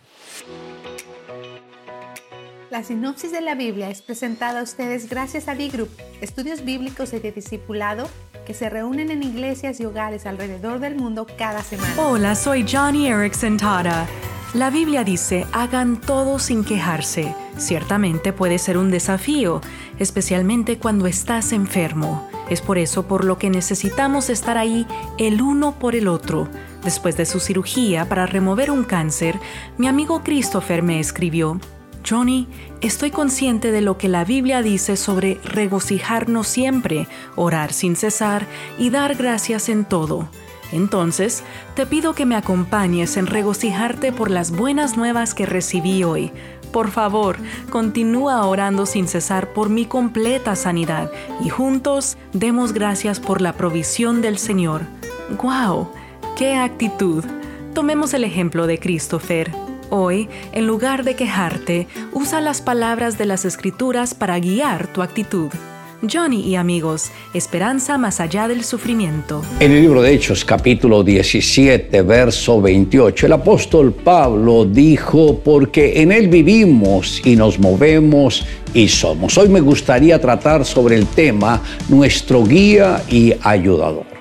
La sinopsis de la Biblia es presentada a ustedes gracias a B-Group, estudios bíblicos y de discipulado que se reúnen en iglesias y hogares alrededor del mundo cada semana. Hola, soy Johnny Erickson Tara. La Biblia dice, hagan todo sin quejarse. Ciertamente puede ser un desafío, especialmente cuando estás enfermo. Es por eso por lo que necesitamos estar ahí el uno por el otro Después de su cirugía para remover un cáncer, mi amigo Christopher me escribió, Johnny, estoy consciente de lo que la Biblia dice sobre regocijarnos siempre, orar sin cesar y dar gracias en todo. Entonces, te pido que me acompañes en regocijarte por las buenas nuevas que recibí hoy. Por favor, continúa orando sin cesar por mi completa sanidad y juntos demos gracias por la provisión del Señor. ¡Guau! ¡Qué actitud! Tomemos el ejemplo de Christopher. Hoy, en lugar de quejarte, usa las palabras de las escrituras para guiar tu actitud. Johnny y amigos, esperanza más allá del sufrimiento. En el libro de Hechos capítulo 17, verso 28, el apóstol Pablo dijo, porque en él vivimos y nos movemos y somos. Hoy me gustaría tratar sobre el tema nuestro guía y ayudador.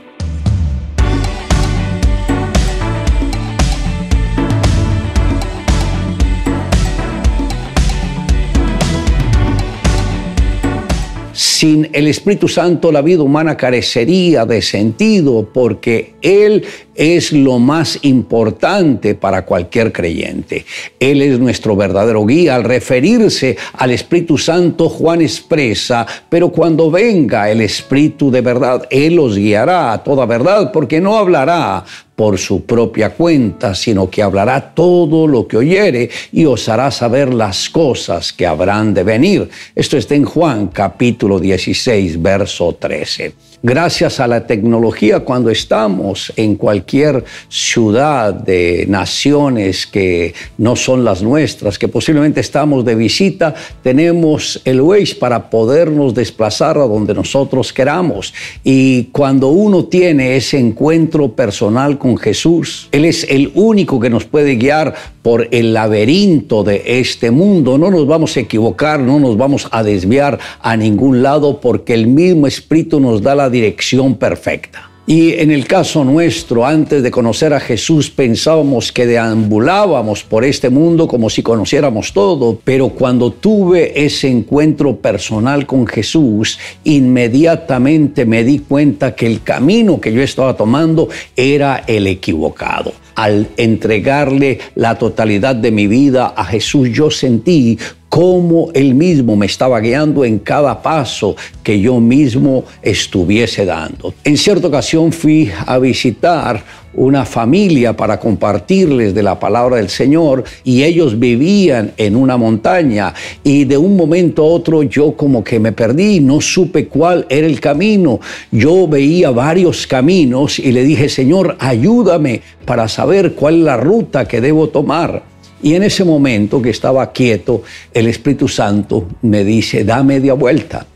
Sin el Espíritu Santo la vida humana carecería de sentido porque Él es lo más importante para cualquier creyente. Él es nuestro verdadero guía. Al referirse al Espíritu Santo, Juan expresa, pero cuando venga el Espíritu de verdad, Él los guiará a toda verdad porque no hablará por su propia cuenta, sino que hablará todo lo que oyere y os hará saber las cosas que habrán de venir. Esto está en Juan capítulo 16, verso 13 gracias a la tecnología cuando estamos en cualquier ciudad de naciones que no son las nuestras, que posiblemente estamos de visita, tenemos el Waze para podernos desplazar a donde nosotros queramos. Y cuando uno tiene ese encuentro personal con Jesús, Él es el único que nos puede guiar por el laberinto de este mundo. No nos vamos a equivocar, no nos vamos a desviar a ningún lado porque el mismo Espíritu nos da la dirección perfecta. Y en el caso nuestro, antes de conocer a Jesús, pensábamos que deambulábamos por este mundo como si conociéramos todo, pero cuando tuve ese encuentro personal con Jesús, inmediatamente me di cuenta que el camino que yo estaba tomando era el equivocado. Al entregarle la totalidad de mi vida a Jesús, yo sentí cómo Él mismo me estaba guiando en cada paso que yo mismo estuviese dando. En cierta ocasión fui a visitar una familia para compartirles de la palabra del Señor y ellos vivían en una montaña y de un momento a otro yo como que me perdí, no supe cuál era el camino. Yo veía varios caminos y le dije, Señor, ayúdame para saber cuál es la ruta que debo tomar. Y en ese momento que estaba quieto, el Espíritu Santo me dice, da media vuelta.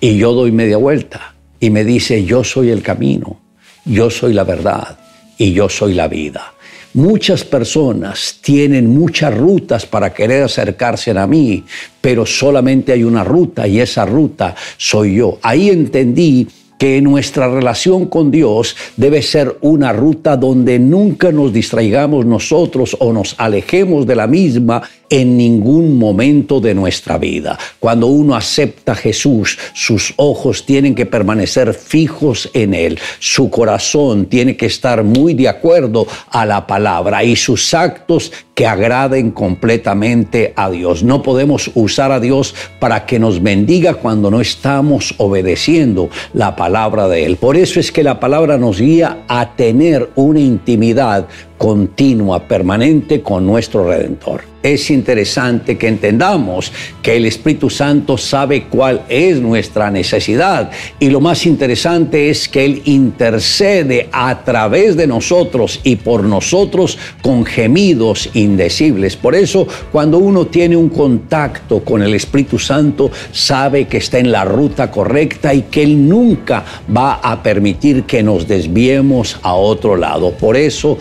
Y yo doy media vuelta. Y me dice, yo soy el camino, yo soy la verdad y yo soy la vida. Muchas personas tienen muchas rutas para querer acercarse a mí, pero solamente hay una ruta y esa ruta soy yo. Ahí entendí que nuestra relación con Dios debe ser una ruta donde nunca nos distraigamos nosotros o nos alejemos de la misma en ningún momento de nuestra vida. Cuando uno acepta a Jesús, sus ojos tienen que permanecer fijos en Él, su corazón tiene que estar muy de acuerdo a la palabra y sus actos que agraden completamente a Dios. No podemos usar a Dios para que nos bendiga cuando no estamos obedeciendo la palabra palabra de Él. Por eso es que la palabra nos guía a tener una intimidad continua, permanente con nuestro Redentor. Es interesante que entendamos que el Espíritu Santo sabe cuál es nuestra necesidad y lo más interesante es que Él intercede a través de nosotros y por nosotros con gemidos indecibles. Por eso cuando uno tiene un contacto con el Espíritu Santo sabe que está en la ruta correcta y que Él nunca va a permitir que nos desviemos a otro lado. Por eso,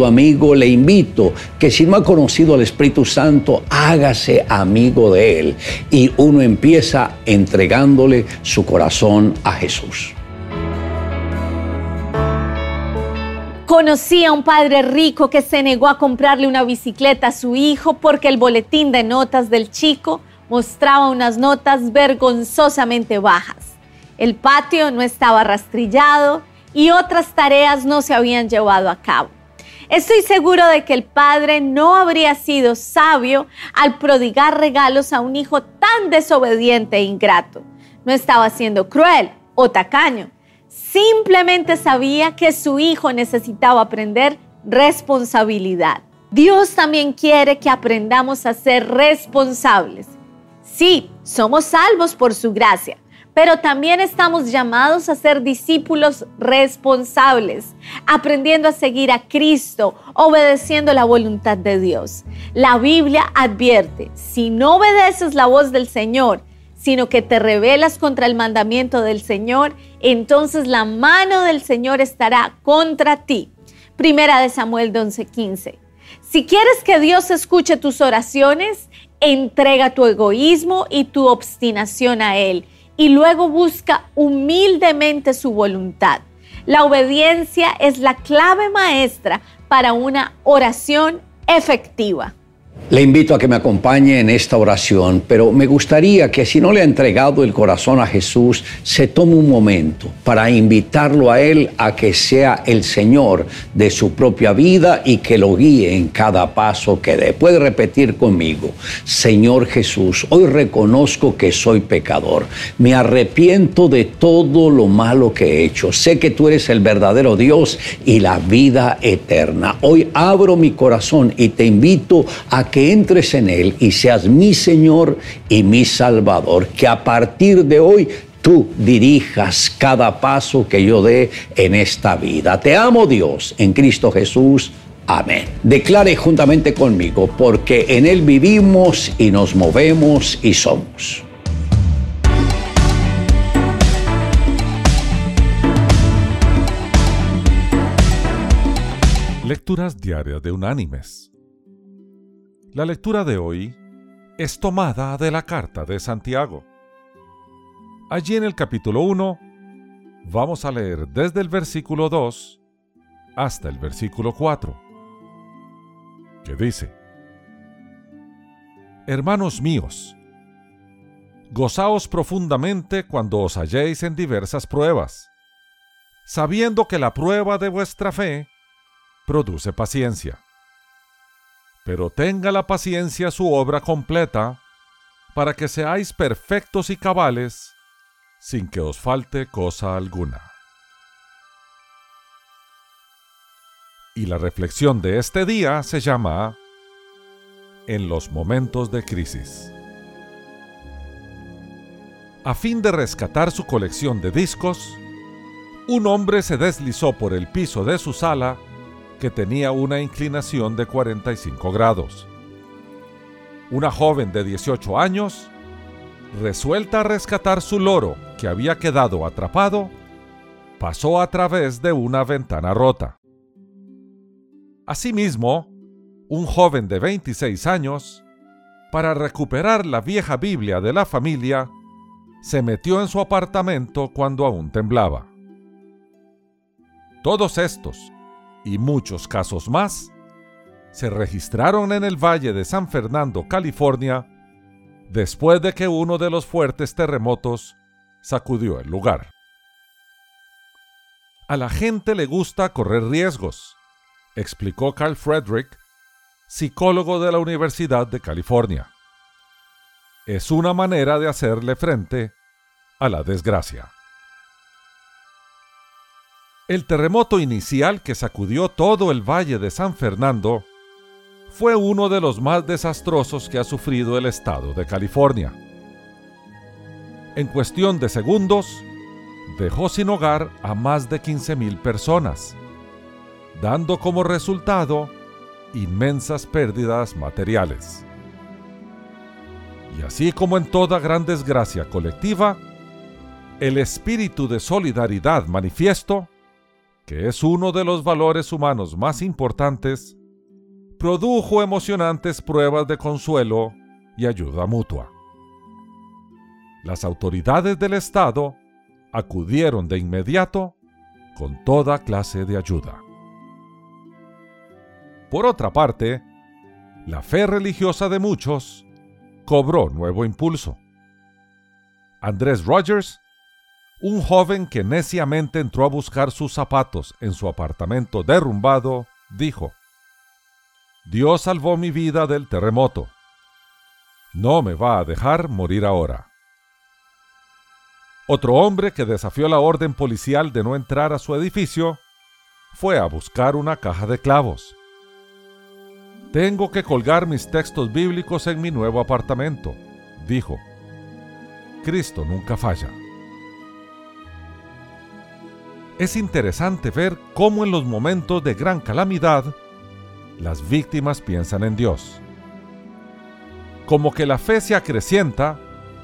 amigo, le invito que si no ha conocido al Espíritu Santo, hágase amigo de Él. Y uno empieza entregándole su corazón a Jesús. Conocí a un padre rico que se negó a comprarle una bicicleta a su hijo porque el boletín de notas del chico mostraba unas notas vergonzosamente bajas. El patio no estaba rastrillado y otras tareas no se habían llevado a cabo. Estoy seguro de que el padre no habría sido sabio al prodigar regalos a un hijo tan desobediente e ingrato. No estaba siendo cruel o tacaño. Simplemente sabía que su hijo necesitaba aprender responsabilidad. Dios también quiere que aprendamos a ser responsables. Sí, somos salvos por su gracia, pero también estamos llamados a ser discípulos responsables, aprendiendo a seguir a Cristo, obedeciendo la voluntad de Dios. La Biblia advierte, si no obedeces la voz del Señor, sino que te rebelas contra el mandamiento del Señor, entonces la mano del Señor estará contra ti. Primera de Samuel 11:15. Si quieres que Dios escuche tus oraciones, entrega tu egoísmo y tu obstinación a Él y luego busca humildemente su voluntad. La obediencia es la clave maestra para una oración efectiva. Le invito a que me acompañe en esta oración, pero me gustaría que si no le ha entregado el corazón a Jesús, se tome un momento para invitarlo a Él a que sea el Señor de su propia vida y que lo guíe en cada paso que dé. Puede repetir conmigo, Señor Jesús, hoy reconozco que soy pecador, me arrepiento de todo lo malo que he hecho, sé que tú eres el verdadero Dios y la vida eterna. Hoy abro mi corazón y te invito que entres en Él y seas mi Señor y mi Salvador. Que a partir de hoy tú dirijas cada paso que yo dé en esta vida. Te amo Dios en Cristo Jesús. Amén. Declare juntamente conmigo, porque en Él vivimos y nos movemos y somos. Lecturas diarias de unánimes. La lectura de hoy es tomada de la carta de Santiago. Allí en el capítulo 1 vamos a leer desde el versículo 2 hasta el versículo 4, que dice, Hermanos míos, gozaos profundamente cuando os halléis en diversas pruebas, sabiendo que la prueba de vuestra fe produce paciencia pero tenga la paciencia su obra completa, para que seáis perfectos y cabales, sin que os falte cosa alguna. Y la reflexión de este día se llama En los momentos de crisis. A fin de rescatar su colección de discos, un hombre se deslizó por el piso de su sala que tenía una inclinación de 45 grados. Una joven de 18 años, resuelta a rescatar su loro que había quedado atrapado, pasó a través de una ventana rota. Asimismo, un joven de 26 años, para recuperar la vieja Biblia de la familia, se metió en su apartamento cuando aún temblaba. Todos estos y muchos casos más se registraron en el Valle de San Fernando, California, después de que uno de los fuertes terremotos sacudió el lugar. A la gente le gusta correr riesgos, explicó Carl Frederick, psicólogo de la Universidad de California. Es una manera de hacerle frente a la desgracia. El terremoto inicial que sacudió todo el valle de San Fernando fue uno de los más desastrosos que ha sufrido el estado de California. En cuestión de segundos, dejó sin hogar a más de 15.000 personas, dando como resultado inmensas pérdidas materiales. Y así como en toda gran desgracia colectiva, el espíritu de solidaridad manifiesto, que es uno de los valores humanos más importantes, produjo emocionantes pruebas de consuelo y ayuda mutua. Las autoridades del Estado acudieron de inmediato con toda clase de ayuda. Por otra parte, la fe religiosa de muchos cobró nuevo impulso. Andrés Rogers, un joven que neciamente entró a buscar sus zapatos en su apartamento derrumbado, dijo, Dios salvó mi vida del terremoto. No me va a dejar morir ahora. Otro hombre que desafió la orden policial de no entrar a su edificio fue a buscar una caja de clavos. Tengo que colgar mis textos bíblicos en mi nuevo apartamento, dijo. Cristo nunca falla. Es interesante ver cómo en los momentos de gran calamidad, las víctimas piensan en Dios. Como que la fe se acrecienta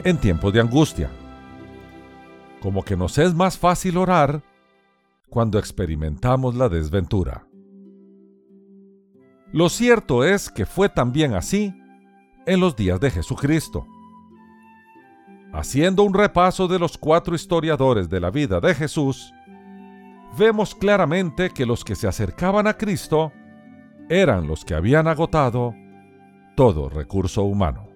en tiempos de angustia. Como que nos es más fácil orar cuando experimentamos la desventura. Lo cierto es que fue también así en los días de Jesucristo. Haciendo un repaso de los cuatro historiadores de la vida de Jesús, vemos claramente que los que se acercaban a Cristo eran los que habían agotado todo recurso humano.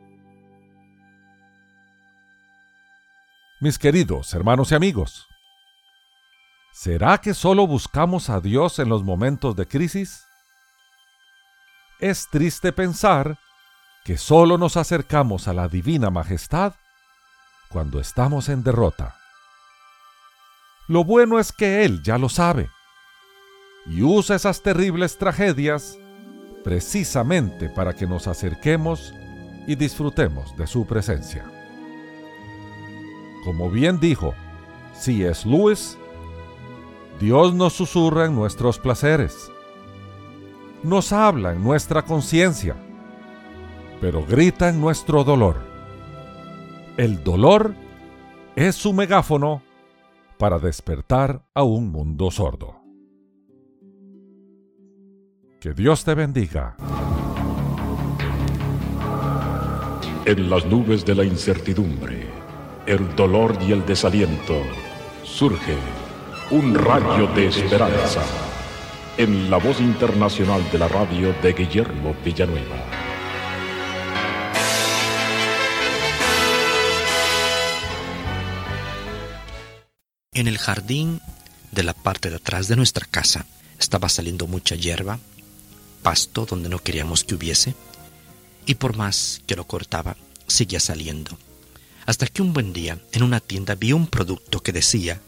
Mis queridos hermanos y amigos, ¿será que solo buscamos a Dios en los momentos de crisis? es triste pensar que solo nos acercamos a la divina majestad cuando estamos en derrota. Lo bueno es que Él ya lo sabe y usa esas terribles tragedias precisamente para que nos acerquemos y disfrutemos de su presencia. Como bien dijo C.S. Lewis, Dios nos susurra en nuestros placeres nos habla en nuestra conciencia, pero grita en nuestro dolor. El dolor es su megáfono para despertar a un mundo sordo. Que Dios te bendiga. En las nubes de la incertidumbre, el dolor y el desaliento, surge un rayo de esperanza en la voz internacional de la radio de Guillermo Villanueva. En el jardín de la parte de atrás de nuestra casa estaba saliendo mucha hierba, pasto donde no queríamos que hubiese, y por más que lo cortaba, seguía saliendo. Hasta que un buen día en una tienda vi un producto que decía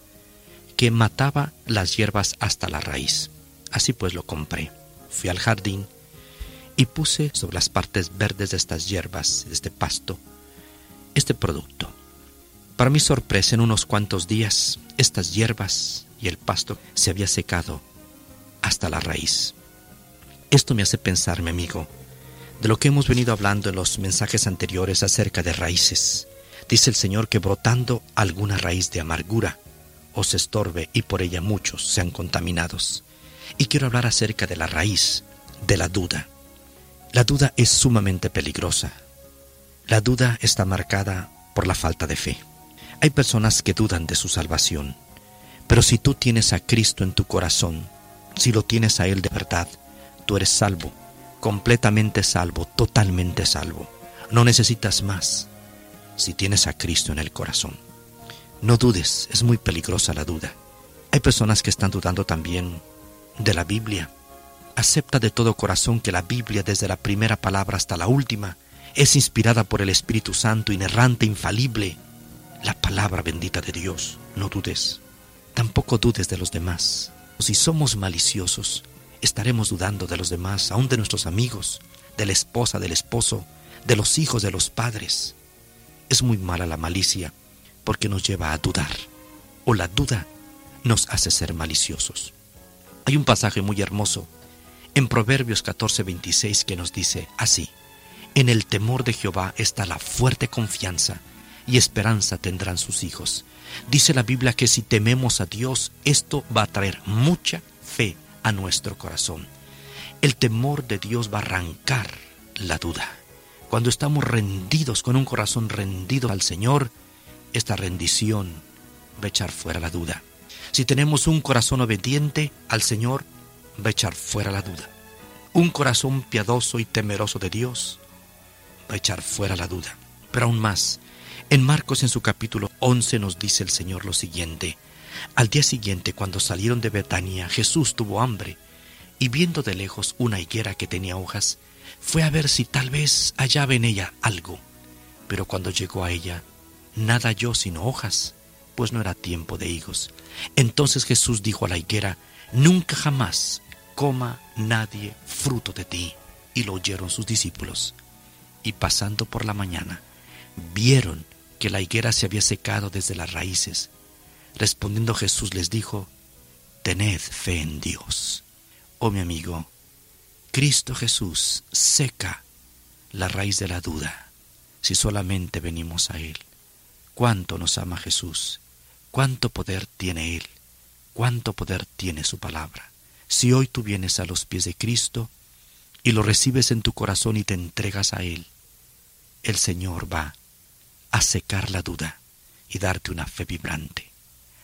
que mataba las hierbas hasta la raíz. Así pues lo compré. Fui al jardín y puse sobre las partes verdes de estas hierbas, de este pasto, este producto. Para mi sorpresa, en unos cuantos días, estas hierbas y el pasto se había secado hasta la raíz. Esto me hace pensar, mi amigo, de lo que hemos venido hablando en los mensajes anteriores acerca de raíces. Dice el Señor que brotando alguna raíz de amargura os estorbe y por ella muchos sean contaminados. Y quiero hablar acerca de la raíz de la duda. La duda es sumamente peligrosa. La duda está marcada por la falta de fe. Hay personas que dudan de su salvación, pero si tú tienes a Cristo en tu corazón, si lo tienes a Él de verdad, tú eres salvo, completamente salvo, totalmente salvo. No necesitas más si tienes a Cristo en el corazón. No dudes, es muy peligrosa la duda. Hay personas que están dudando también de la Biblia. Acepta de todo corazón que la Biblia, desde la primera palabra hasta la última, es inspirada por el Espíritu Santo, inerrante, infalible, la palabra bendita de Dios. No dudes. Tampoco dudes de los demás. Si somos maliciosos, estaremos dudando de los demás, aún de nuestros amigos, de la esposa, del esposo, de los hijos, de los padres. Es muy mala la malicia porque nos lleva a dudar, o la duda nos hace ser maliciosos. Hay un pasaje muy hermoso en Proverbios 14:26 que nos dice así, en el temor de Jehová está la fuerte confianza y esperanza tendrán sus hijos. Dice la Biblia que si tememos a Dios, esto va a traer mucha fe a nuestro corazón. El temor de Dios va a arrancar la duda. Cuando estamos rendidos, con un corazón rendido al Señor, esta rendición va a echar fuera la duda. Si tenemos un corazón obediente al Señor, va a echar fuera la duda. Un corazón piadoso y temeroso de Dios va a echar fuera la duda. Pero aún más, en Marcos en su capítulo 11 nos dice el Señor lo siguiente. Al día siguiente, cuando salieron de Betania, Jesús tuvo hambre y viendo de lejos una higuera que tenía hojas, fue a ver si tal vez hallaba en ella algo. Pero cuando llegó a ella, nada halló sino hojas, pues no era tiempo de higos. Entonces Jesús dijo a la higuera, Nunca jamás coma nadie fruto de ti. Y lo oyeron sus discípulos. Y pasando por la mañana, vieron que la higuera se había secado desde las raíces. Respondiendo Jesús les dijo, Tened fe en Dios. Oh mi amigo, Cristo Jesús seca la raíz de la duda si solamente venimos a Él. Cuánto nos ama Jesús, cuánto poder tiene Él, cuánto poder tiene su palabra. Si hoy tú vienes a los pies de Cristo y lo recibes en tu corazón y te entregas a Él, el Señor va secar la duda y darte una fe vibrante.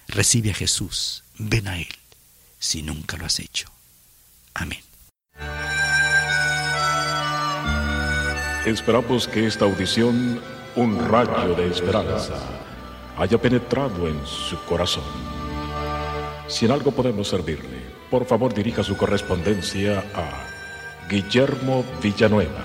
Recibe a Jesús, ven a Él, si nunca lo has hecho. Amén. Esperamos que esta audición, un rayo de esperanza, haya penetrado en su corazón. Si en algo podemos servirle, por favor dirija su correspondencia a Guillermo Villanueva,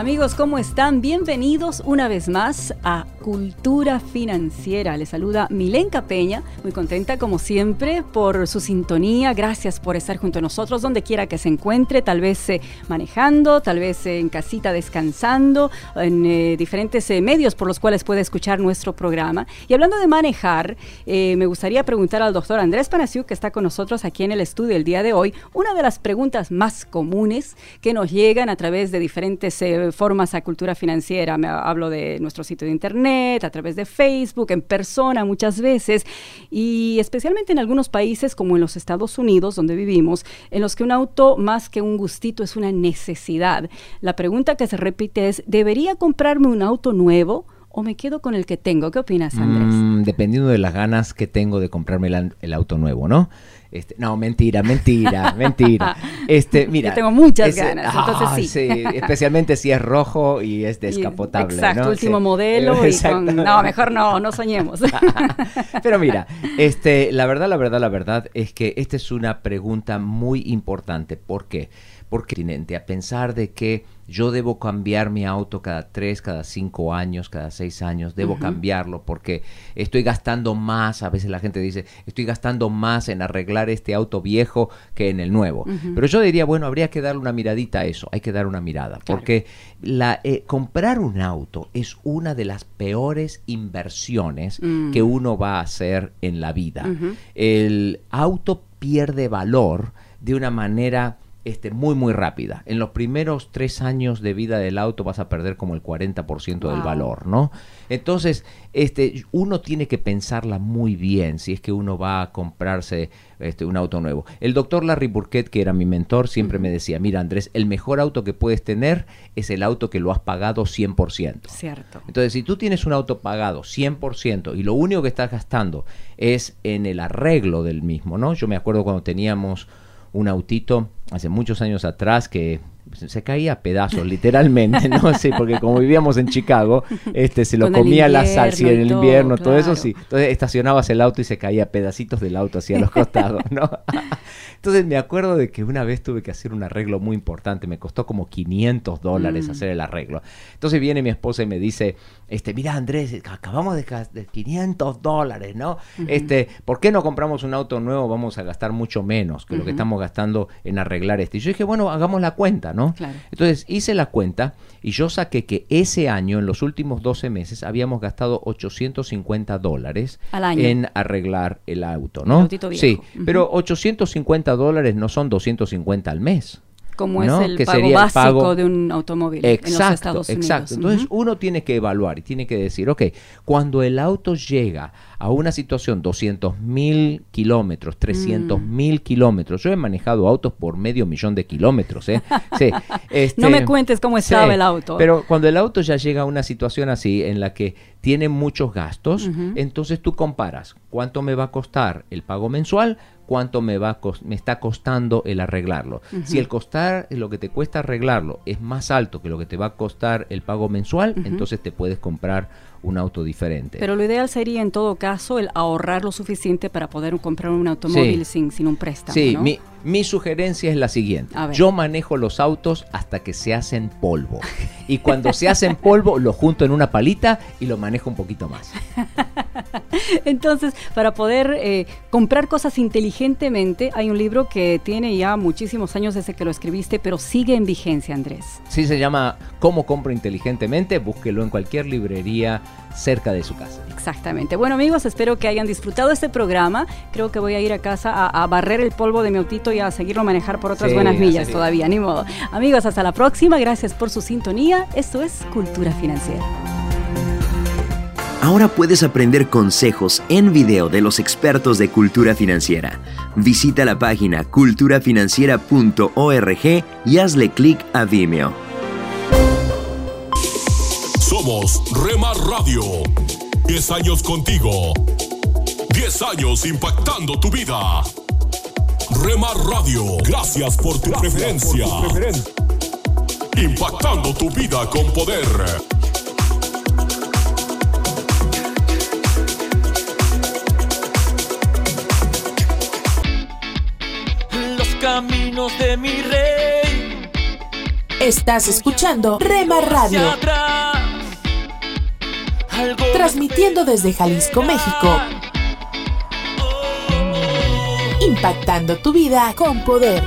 Amigos, ¿cómo están? Bienvenidos una vez más a Cultura Financiera. Les saluda Milenka Peña, muy contenta como siempre por su sintonía. Gracias por estar junto a nosotros donde quiera que se encuentre, tal vez eh, manejando, tal vez eh, en casita descansando, en eh, diferentes medios por los cuales puede escuchar nuestro programa. Y hablando de manejar, me gustaría preguntar al doctor Andrés Panasiuk, que está con nosotros aquí en el estudio el día de hoy, una de las preguntas más comunes que nos llegan a través de diferentes formas a cultura financiera. Me hablo de nuestro sitio de internet, a través de Facebook, en persona muchas veces, y especialmente en algunos países como en los Estados Unidos, donde vivimos, en los que un auto más que un gustito es una necesidad. La pregunta que se repite es, ¿debería comprarme un auto nuevo? ¿O me quedo con el que tengo? ¿Qué opinas, Andrés? Mm, dependiendo de las ganas que tengo de comprarme el, el auto nuevo, ¿no? Este, no, mentira, mentira, mentira. Este, mira, Yo tengo muchas ganas, entonces sí. Especialmente si es rojo y es descapotable. Exacto, ¿no? último Sí. modelo y con... No, mejor no, no soñemos. Pero mira, este, la verdad, la verdad, la verdad es que esta es una pregunta muy importante. ¿Por qué? Porque a pensar de que yo debo cambiar mi auto cada tres, cada cinco años, cada seis años, debo cambiarlo porque estoy gastando más, a veces la gente dice, estoy gastando más en arreglar este auto viejo que en el nuevo. Pero yo diría, bueno, habría que darle una miradita a eso, hay que dar una mirada, porque la, eh, comprar un auto es una de las peores inversiones Mm. que uno va a hacer en la vida. El auto pierde valor de una manera este, muy, muy rápida. En los primeros tres años de vida del auto vas a perder como el 40% del valor, ¿no? Entonces, este, uno tiene que pensarla muy bien si es que uno va a comprarse este, un auto nuevo. El doctor Larry Burkett, que era mi mentor, siempre me decía, mira Andrés, el mejor auto que puedes tener es el auto que lo has pagado 100%. Cierto. Entonces, si tú tienes un auto pagado 100% y lo único que estás gastando es en el arreglo del mismo, ¿no? Yo me acuerdo cuando teníamos un autito hace muchos años atrás que se caía a pedazos, literalmente, ¿no? Sí, porque como vivíamos en Chicago, este, se lo comía la sal, sí, en el todo, invierno, todo, eso sí. Entonces estacionabas el auto y se caía pedacitos del auto hacia los costados, ¿no? Entonces me acuerdo de que una vez tuve que hacer un arreglo muy importante, me costó como 500 dólares Mm. hacer el arreglo. Entonces viene mi esposa y me dice, este, mira Andrés, acabamos de, de 500 dólares, ¿no? Este, ¿por qué no compramos un auto nuevo? Vamos a gastar mucho menos que lo que estamos gastando en arreglar este. Y yo dije, bueno, hagamos la cuenta, ¿no? Claro. Entonces hice la cuenta y yo saqué que ese año, en los últimos 12 meses, habíamos gastado 850 dólares Al año. en arreglar el auto, El ¿no? autito viejo. Sí, Ujú. pero 850 dólares no son 250 al mes. Como ¿no? es el Que pago sería el básico pago- de un automóvil en los Exacto, Estados Unidos. exacto. Entonces uno tiene que evaluar y tiene que decir, ok, cuando el auto llega a una situación 200 mil kilómetros, 300 Mm. mil kilómetros, yo he manejado autos por medio millón de kilómetros, ¿eh? Sí, este, No me cuentes cómo estaba el auto. Pero cuando el auto ya llega a una situación así en la que tiene muchos gastos, entonces tú comparas cuánto me va a costar el pago mensual, cuánto me va me está costando el arreglarlo. Si el costar lo que te cuesta arreglarlo es más alto que lo que te va a costar el pago mensual, entonces te puedes comprar un auto diferente. Pero lo ideal sería en todo caso el ahorrar lo suficiente para poder comprar un automóvil Sí. sin, sin un préstamo. Sí, ¿no? mi, mi sugerencia es la siguiente. Yo manejo los autos hasta que se hacen polvo. Y cuando se hacen polvo, lo junto en una palita y lo manejo un poquito más. Entonces, para poder eh, comprar cosas inteligentemente, hay un libro que tiene ya muchísimos años desde que lo escribiste, pero sigue en vigencia, Andrés. Sí, se llama ¿Cómo compro inteligentemente? Búsquelo en cualquier librería cerca de su casa. Exactamente. Bueno amigos, espero que hayan disfrutado este programa. Creo que voy a ir a casa a, a barrer el polvo de mi autito y a seguirlo manejar por otras Sí, buenas millas todavía, ni modo. Amigos, hasta la próxima. Gracias por su sintonía. Esto es Cultura Financiera. Ahora puedes aprender consejos en video de los expertos de cultura financiera. Visita la página culturafinanciera.org y hazle clic a Vimeo. Somos Remar Radio. 10 años contigo. 10 años impactando tu vida. Remar Radio. Gracias por tu preferencia. Impactando tu vida con poder. Los caminos de mi rey. Estás escuchando Rema Radio, transmitiendo desde Jalisco, México. Impactando tu vida con poder.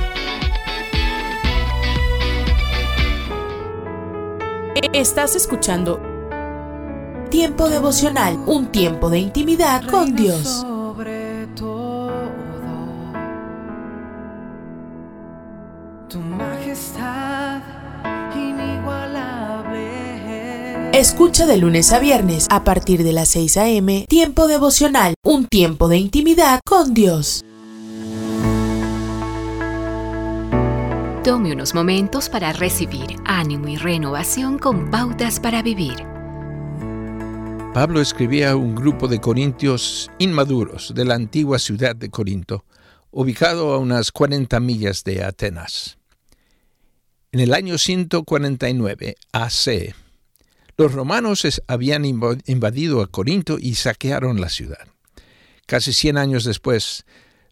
Estás escuchando Tiempo devocional, un tiempo de intimidad con Dios. Escucha de lunes a viernes a partir de las 6 a.m. Tiempo devocional, un tiempo de intimidad con Dios. Tome unos momentos para recibir ánimo y renovación con pautas para vivir. Pablo escribía a un grupo de corintios inmaduros de la antigua ciudad de Corinto, ubicado a unas 40 millas de Atenas. En el año 149 AC, los romanos habían invadido a Corinto y saquearon la ciudad. Casi 100 años después,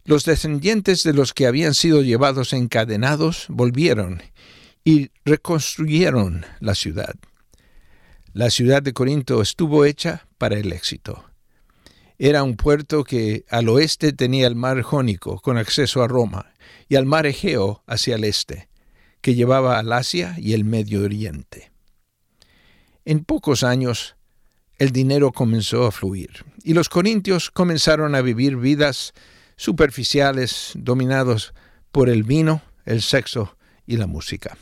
los descendientes de los que habían sido llevados encadenados volvieron y reconstruyeron la ciudad. La ciudad de Corinto estuvo hecha para el éxito. Era un puerto que al oeste tenía el mar Jónico con acceso a Roma y al mar Egeo hacia el este, que llevaba al Asia y el Medio Oriente. En pocos años, el dinero comenzó a fluir y los corintios comenzaron a vivir vidas superficiales dominados por el vino, el sexo y la música.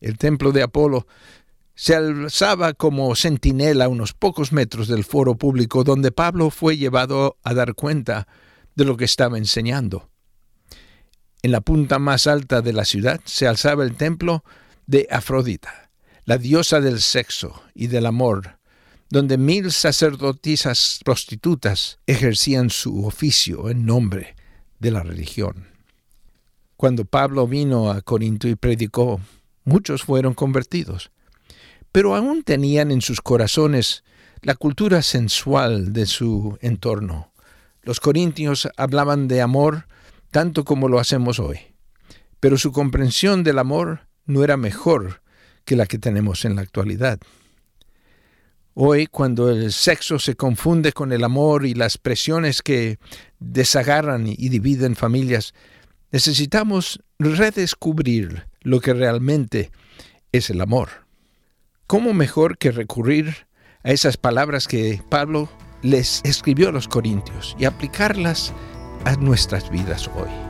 El templo de Apolo se alzaba como centinela a unos pocos metros del foro público donde Pablo fue llevado a dar cuenta de lo que estaba enseñando. En la punta más alta de la ciudad se alzaba el templo de Afrodita, la diosa del sexo y del amor, donde mil sacerdotisas prostitutas ejercían su oficio en nombre de la religión. Cuando Pablo vino a Corinto y predicó, muchos fueron convertidos, pero aún tenían en sus corazones la cultura sensual de su entorno. Los corintios hablaban de amor tanto como lo hacemos hoy, pero su comprensión del amor no era mejor que la que tenemos en la actualidad. Hoy, cuando el sexo se confunde con el amor y las presiones que desagarran y dividen familias, necesitamos redescubrir lo que realmente es el amor. ¿Cómo mejor que recurrir a esas palabras que Pablo les escribió a los corintios y aplicarlas a nuestras vidas hoy.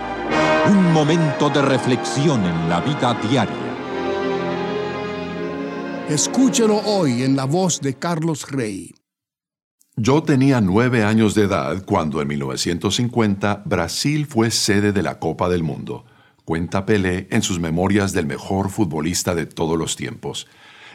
Un momento de reflexión en la vida diaria. Escúchelo hoy en la voz de Carlos Rey. Yo tenía nueve años de edad cuando en 1950 Brasil fue sede de la Copa del Mundo. Cuenta Pelé en sus memorias del mejor futbolista de todos los tiempos.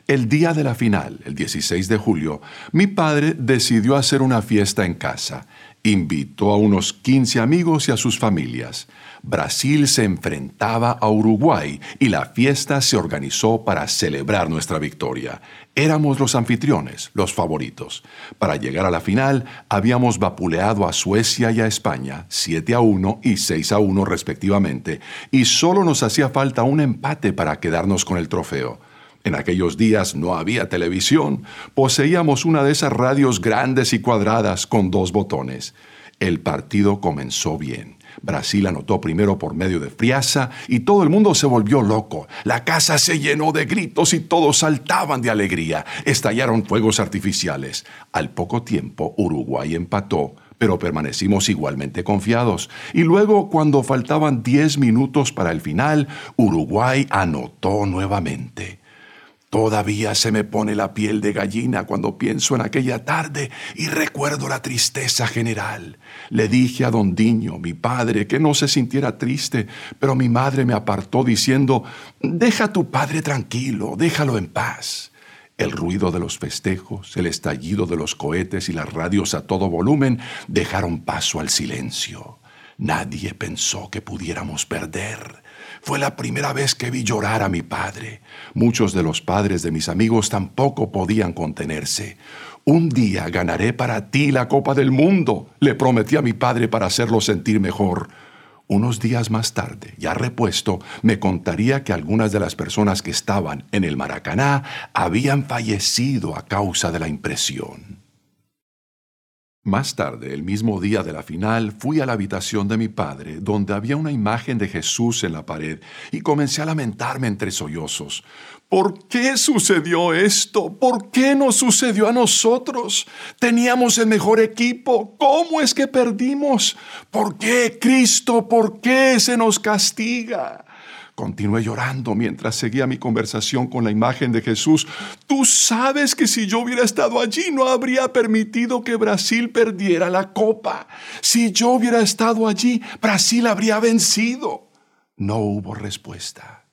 El día de la final, el 16 de julio, mi padre decidió hacer una fiesta en casa invitó a unos 15 amigos y a sus familias. Brasil se enfrentaba a Uruguay y la fiesta se organizó para celebrar nuestra victoria. Éramos los anfitriones, los favoritos. Para llegar a la final habíamos vapuleado a Suecia y a España, 7 a 1 y 6 a 1 respectivamente, y solo nos hacía falta un empate para quedarnos con el trofeo. En aquellos días no había televisión. Poseíamos una de esas radios grandes y cuadradas con dos botones. El partido comenzó bien. Brasil anotó primero por medio de Friasa y todo el mundo se volvió loco. La casa se llenó de gritos y todos saltaban de alegría. Estallaron fuegos artificiales. Al poco tiempo Uruguay empató pero permanecimos igualmente confiados. Y luego, cuando faltaban 10 minutos para el final, Uruguay anotó nuevamente. Todavía se me pone la piel de gallina cuando pienso en aquella tarde y recuerdo la tristeza general. Le dije a don Diño, mi padre, que no se sintiera triste, pero mi madre me apartó diciendo, deja a tu padre tranquilo, déjalo en paz. El ruido de los festejos, el estallido de los cohetes y las radios a todo volumen dejaron paso al silencio. Nadie pensó que pudiéramos perder. Fue la primera vez que vi llorar a mi padre. Muchos de los padres de mis amigos tampoco podían contenerse. Un día ganaré para ti la Copa del Mundo, le prometí a mi padre para hacerlo sentir mejor. Unos días más tarde, ya repuesto, me contaría que algunas de las personas que estaban en el Maracaná habían fallecido a causa de la impresión. Más tarde, el mismo día de la final, fui a la habitación de mi padre, donde había una imagen de Jesús en la pared, y comencé a lamentarme entre sollozos. ¿Por qué sucedió esto? ¿Por qué nos sucedió a nosotros? Teníamos el mejor equipo. ¿Cómo es que perdimos? ¿Por qué, Cristo? ¿Por qué se nos castiga? Continué llorando mientras seguía mi conversación con la imagen de Jesús. Tú sabes que si yo hubiera estado allí no habría permitido que Brasil perdiera la copa. Si yo hubiera estado allí, Brasil habría vencido. No hubo respuesta.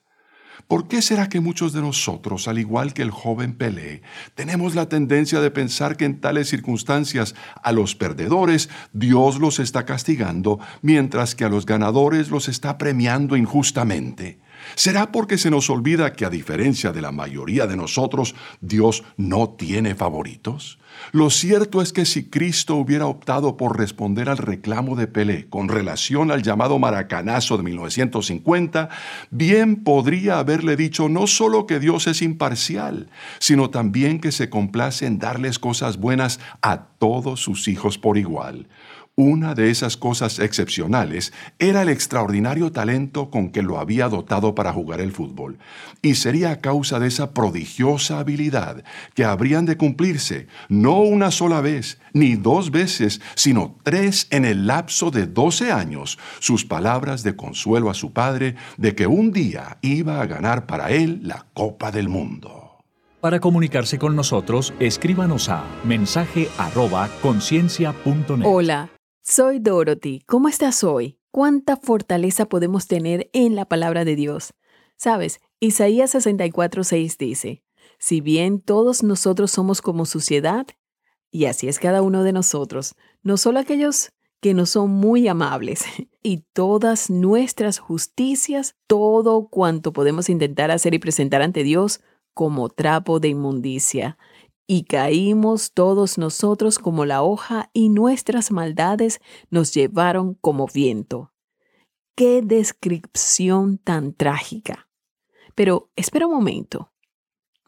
¿Por qué será que muchos de nosotros, al igual que el joven Pelé, tenemos la tendencia de pensar que en tales circunstancias a los perdedores Dios los está castigando, mientras que a los ganadores los está premiando injustamente? ¿Será porque se nos olvida que a diferencia de la mayoría de nosotros, Dios no tiene favoritos? Lo cierto es que si Cristo hubiera optado por responder al reclamo de Pelé con relación al llamado maracanazo de 1950, bien podría haberle dicho no solo que Dios es imparcial, sino también que se complace en darles cosas buenas a todos sus hijos por igual. Una de esas cosas excepcionales era el extraordinario talento con que lo había dotado para jugar el fútbol, y sería a causa de esa prodigiosa habilidad que habrían de cumplirse no una sola vez, ni dos veces, sino tres en el lapso de doce años, sus palabras de consuelo a su padre de que un día iba a ganar para él la Copa del Mundo. Para comunicarse con nosotros, escríbanos a mensaje Hola. Soy Dorothy. ¿Cómo estás hoy? ¿Cuánta fortaleza podemos tener en la palabra de Dios? Sabes, Isaías 64:6 dice, Si bien todos nosotros somos como suciedad, y así es cada uno de nosotros, no solo aquellos que no son muy amables, y todas nuestras justicias, todo cuanto podemos intentar hacer y presentar ante Dios como trapo de inmundicia, y caímos todos nosotros como la hoja y nuestras maldades nos llevaron como viento. Qué descripción tan trágica. Pero espera un momento.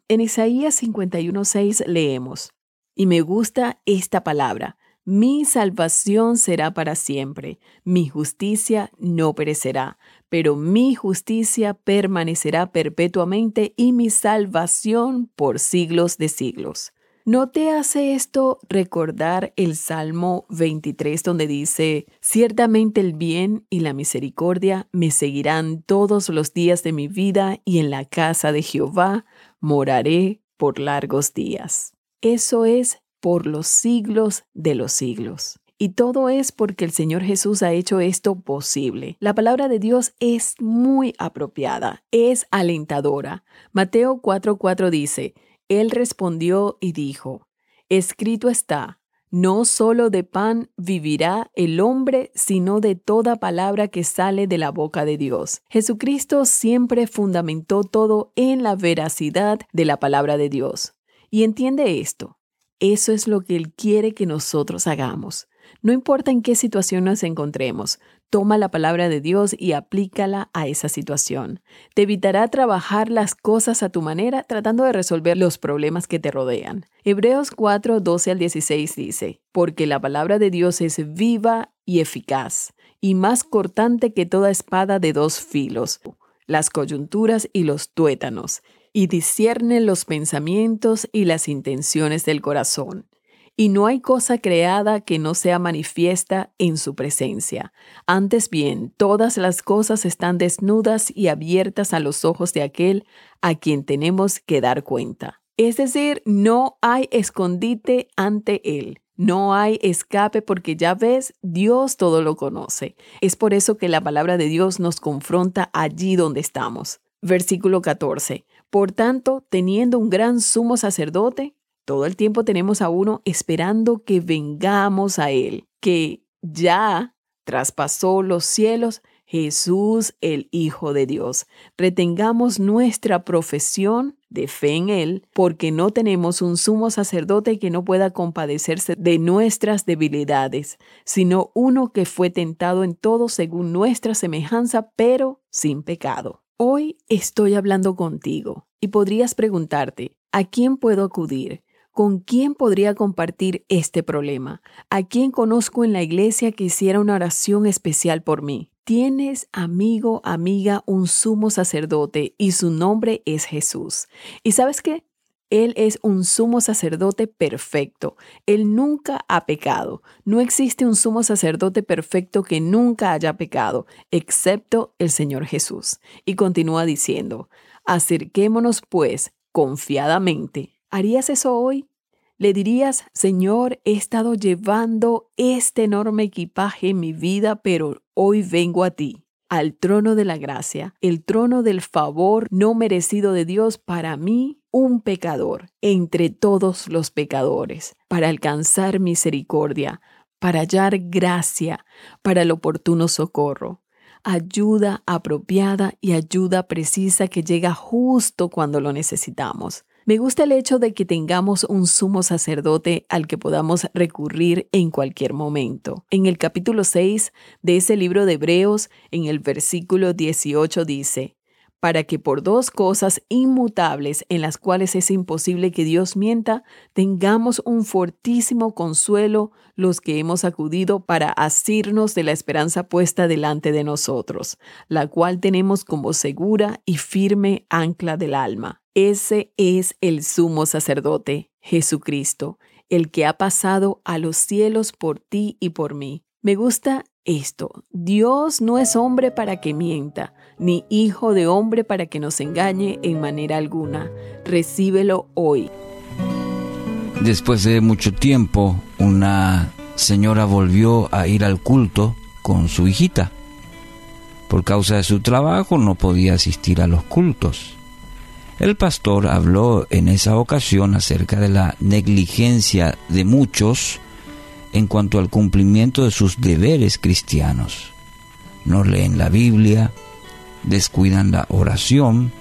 En Isaías 51.6 leemos, y me gusta esta palabra, mi salvación será para siempre, mi justicia no perecerá, pero mi justicia permanecerá perpetuamente y mi salvación por siglos de siglos. ¿No te hace esto recordar el Salmo 23 donde dice, ciertamente el bien y la misericordia me seguirán todos los días de mi vida y en la casa de Jehová moraré por largos días? Eso es por los siglos de los siglos. Y todo es porque el Señor Jesús ha hecho esto posible. La palabra de Dios es muy apropiada, es alentadora. Mateo 4:4 dice, Él respondió y dijo, Escrito está, no solo de pan vivirá el hombre, sino de toda palabra que sale de la boca de Dios. Jesucristo siempre fundamentó todo en la veracidad de la palabra de Dios. Y entiende esto, eso es lo que Él quiere que nosotros hagamos. No importa en qué situación nos encontremos, toma la palabra de Dios y aplícala a esa situación. Te evitará trabajar las cosas a tu manera tratando de resolver los problemas que te rodean. Hebreos 4, 12 al 16 dice, porque la palabra de Dios es viva y eficaz, y más cortante que toda espada de dos filos, las coyunturas y los tuétanos y discierne los pensamientos y las intenciones del corazón. Y no hay cosa creada que no sea manifiesta en su presencia. Antes bien, todas las cosas están desnudas y abiertas a los ojos de aquel a quien tenemos que dar cuenta. Es decir, no hay escondite ante él. No hay escape porque ya ves, Dios todo lo conoce. Es por eso que la palabra de Dios nos confronta allí donde estamos. Versículo 14. Por tanto, teniendo un gran sumo sacerdote, todo el tiempo tenemos a uno esperando que vengamos a Él, que ya traspasó los cielos, Jesús el Hijo de Dios. Retengamos nuestra profesión de fe en Él, porque no tenemos un sumo sacerdote que no pueda compadecerse de nuestras debilidades, sino uno que fue tentado en todo según nuestra semejanza, pero sin pecado. Hoy estoy hablando contigo y podrías preguntarte, ¿a quién puedo acudir? ¿Con quién podría compartir este problema? ¿A quién conozco en la iglesia que hiciera una oración especial por mí? Tienes, amigo, amiga, un sumo sacerdote y su nombre es Jesús. ¿Y sabes qué? Él es un sumo sacerdote perfecto. Él nunca ha pecado. No existe un sumo sacerdote perfecto que nunca haya pecado, excepto el Señor Jesús. Y continúa diciendo, acerquémonos pues confiadamente. ¿Harías eso hoy? Le dirías, Señor, he estado llevando este enorme equipaje en mi vida, pero hoy vengo a ti al trono de la gracia, el trono del favor no merecido de Dios para mí, un pecador, entre todos los pecadores, para alcanzar misericordia, para hallar gracia, para el oportuno socorro. Ayuda apropiada y ayuda precisa que llega justo cuando lo necesitamos. Me gusta el hecho de que tengamos un sumo sacerdote al que podamos recurrir en cualquier momento. En el capítulo 6 de ese libro de Hebreos, en el versículo 18 dice, para que por dos cosas inmutables en las cuales es imposible que Dios mienta, tengamos un fortísimo consuelo los que hemos acudido para asirnos de la esperanza puesta delante de nosotros, la cual tenemos como segura y firme ancla del alma. Ese es el sumo sacerdote, Jesucristo, el que ha pasado a los cielos por ti y por mí. Me gusta esto. Dios no es hombre para que mienta, ni hijo de hombre para que nos engañe en manera alguna. Recíbelo hoy. Después de mucho tiempo, una señora volvió a ir al culto con su hijita. Por causa de su trabajo no podía asistir a los cultos. El pastor habló en esa ocasión acerca de la negligencia de muchos en cuanto al cumplimiento de sus deberes cristianos. No leen la Biblia, descuidan la oración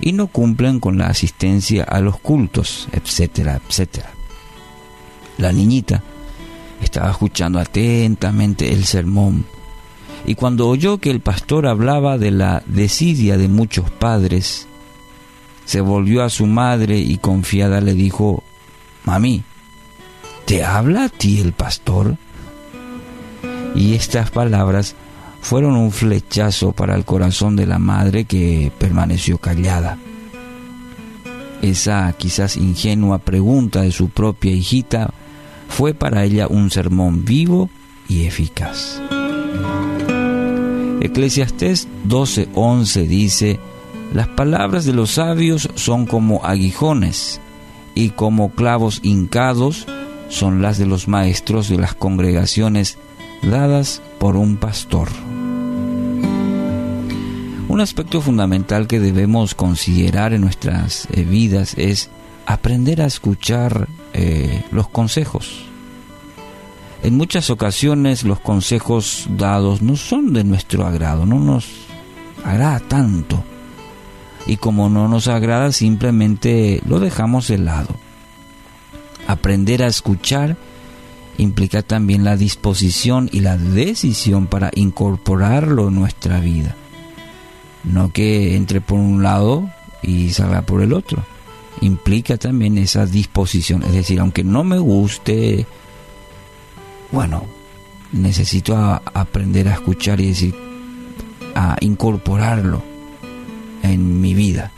y no cumplen con la asistencia a los cultos, etcétera, etcétera. La niñita estaba escuchando atentamente el sermón y cuando oyó que el pastor hablaba de la desidia de muchos padres, se volvió a su madre y confiada le dijo, Mami, ¿te habla a ti el pastor? Y estas palabras fueron un flechazo para el corazón de la madre que permaneció callada. Esa quizás ingenua pregunta de su propia hijita fue para ella un sermón vivo y eficaz. Eclesiastés 12:11 dice, las palabras de los sabios son como aguijones y como clavos hincados son las de los maestros de las congregaciones dadas por un pastor. Un aspecto fundamental que debemos considerar en nuestras eh, vidas es aprender a escuchar eh, los consejos. En muchas ocasiones los consejos dados no son de nuestro agrado, no nos agrada tanto. Y como no nos agrada, simplemente lo dejamos de lado. Aprender a escuchar implica también la disposición y la decisión para incorporarlo en nuestra vida. No que entre por un lado y salga por el otro. Implica también esa disposición. Es decir, aunque no me guste, bueno, necesito aprender a escuchar y decir, a incorporarlo en mi vida.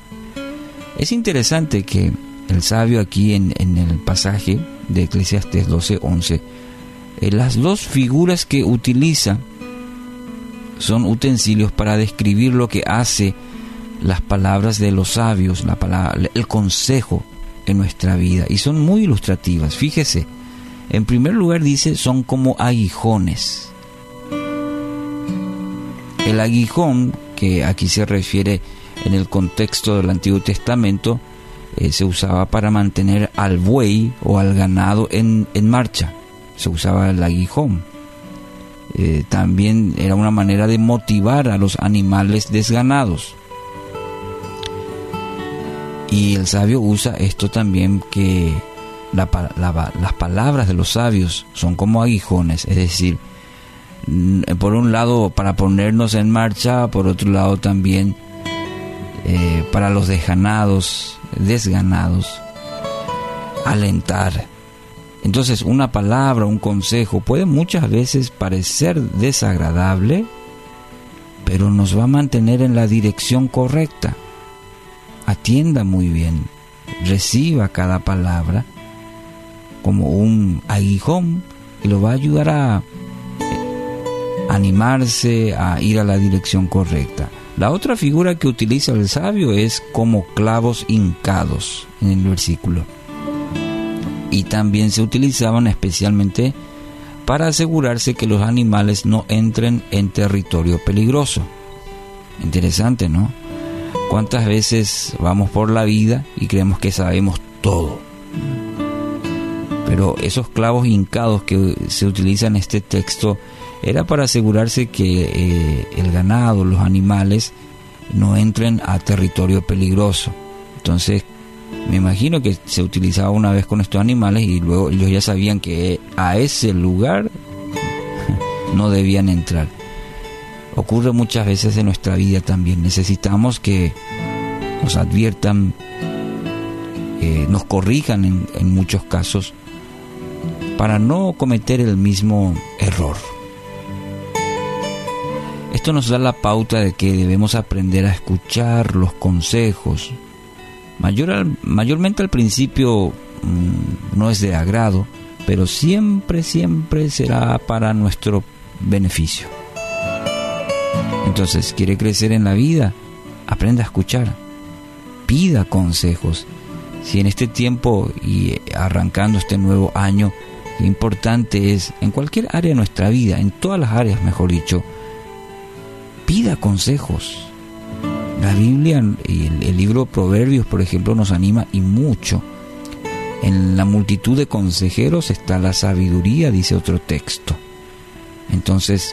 Es interesante que el sabio aquí en, el pasaje de Eclesiastes 12:11, eh, las dos figuras que utiliza son utensilios para describir lo que hace las palabras de los sabios, la palabra, el consejo en nuestra vida. Y son muy ilustrativas. Fíjese, en primer lugar dice, son como aguijones. El aguijón, que aquí se refiere en el contexto del Antiguo Testamento, eh, se usaba para mantener al buey o al ganado en, marcha. Se usaba el aguijón. Eh, también era una manera de motivar a los animales desganados. Y el sabio usa esto también que las palabras de los sabios son como aguijones, es decir, por un lado para ponernos en marcha, por otro lado también eh, para los desganados, desganados, alentar. Entonces una palabra, un consejo puede muchas veces parecer desagradable, pero nos va a mantener en la dirección correcta. Atienda muy bien, reciba cada palabra como un aguijón y lo va a ayudar a animarse a ir a la dirección correcta. La otra figura que utiliza el sabio es como clavos hincados en el versículo. Y también se utilizaban especialmente para asegurarse que los animales no entren en territorio peligroso. Interesante, ¿no? ¿Cuántas veces vamos por la vida y creemos que sabemos todo? Pero esos clavos hincados que se utilizan en este texto era para asegurarse que eh, el ganado, los animales, no entren a territorio peligroso. Entonces, me imagino que se utilizaba una vez con estos animales y luego ellos ya sabían que a ese lugar no debían entrar. ocurre muchas veces en nuestra vida también. Necesitamos que nos adviertan, eh, nos corrijan en, en muchos casos para no cometer el mismo error. Esto nos da la pauta de que debemos aprender a escuchar los consejos. Mayor mayormente al principio mm, no es de agrado, pero siempre, siempre será para nuestro beneficio. Entonces, ¿quiere crecer en la vida? Aprenda a escuchar. Pida consejos. Si en este tiempo y arrancando este nuevo año, lo importante es, en cualquier área de nuestra vida, en todas las áreas, mejor dicho, pida consejos. La Biblia y el, libro Proverbios, por ejemplo, nos anima y mucho. En la multitud de consejeros está la sabiduría, dice otro texto. Entonces,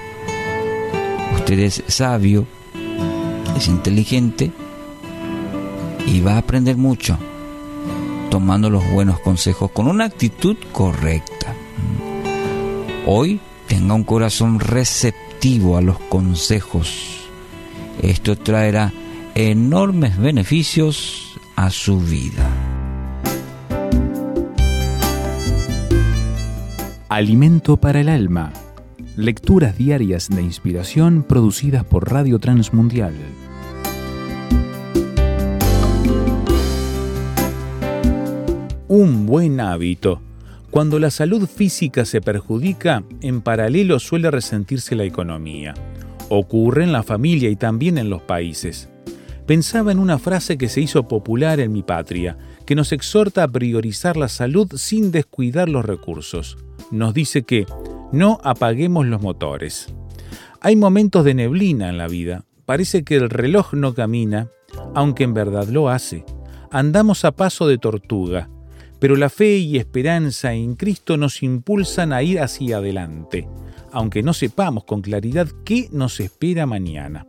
usted es sabio, es inteligente y va a aprender mucho tomando los buenos consejos con una actitud correcta. Hoy tenga un corazón receptivo a los consejos. Esto traerá enormes beneficios a su vida. Alimento para el alma. Lecturas diarias de inspiración producidas por Radio Transmundial. Un buen hábito cuando la salud física se perjudica, en paralelo suele resentirse la economía. Ocurre en la familia y también en los países. Pensaba en una frase que se hizo popular en mi patria, que nos exhorta a priorizar la salud sin descuidar los recursos. Nos dice que no apaguemos los motores. Hay momentos de neblina en la vida. Parece que el reloj no camina, aunque en verdad lo hace. Andamos a paso de tortuga, pero la fe y esperanza en Cristo nos impulsan a ir hacia adelante, aunque no sepamos con claridad qué nos espera mañana.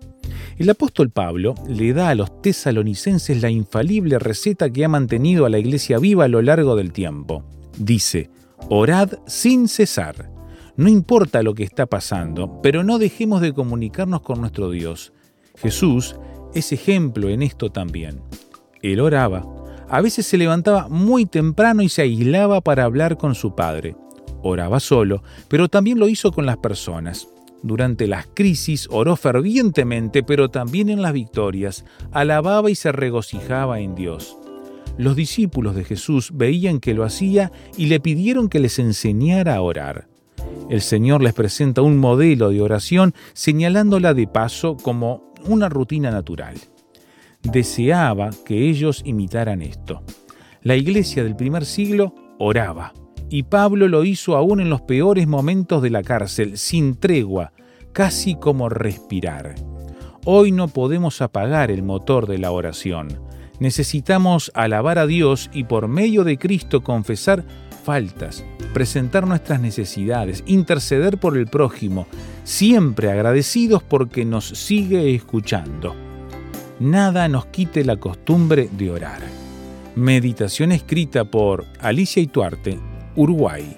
El apóstol Pablo le da a los tesalonicenses la infalible receta que ha mantenido a la iglesia viva a lo largo del tiempo. Dice, orad sin cesar. No importa lo que está pasando, pero no dejemos de comunicarnos con nuestro Dios. Jesús es ejemplo en esto también. Él oraba, a veces se levantaba muy temprano y se aislaba para hablar con su padre. Oraba solo, pero también lo hizo con las personas. Durante las crisis oró fervientemente, pero también en las victorias. Alababa y se regocijaba en Dios. Los discípulos de Jesús veían que lo hacía y le pidieron que les enseñara a orar. El Señor les presenta un modelo de oración señalándola de paso como una rutina natural deseaba que ellos imitaran esto. La iglesia del primer siglo oraba, y Pablo lo hizo aún en los peores momentos de la cárcel, sin tregua, casi como respirar. Hoy no podemos apagar el motor de la oración. Necesitamos alabar a Dios y por medio de Cristo confesar faltas, presentar nuestras necesidades, interceder por el prójimo, siempre agradecidos porque nos sigue escuchando nada nos quite la costumbre de orar. Meditación escrita por Alicia Ituarte, Uruguay.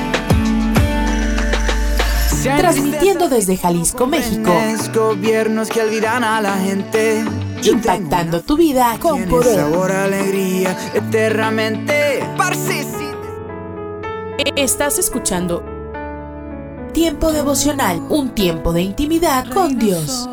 Transmitiendo desde Jalisco, México. Gobiernos que olvidan a la gente. Impactando tu vida con poder. Sabor, alegría, eternamente. Estás escuchando Tiempo devocional, un tiempo de intimidad con Dios.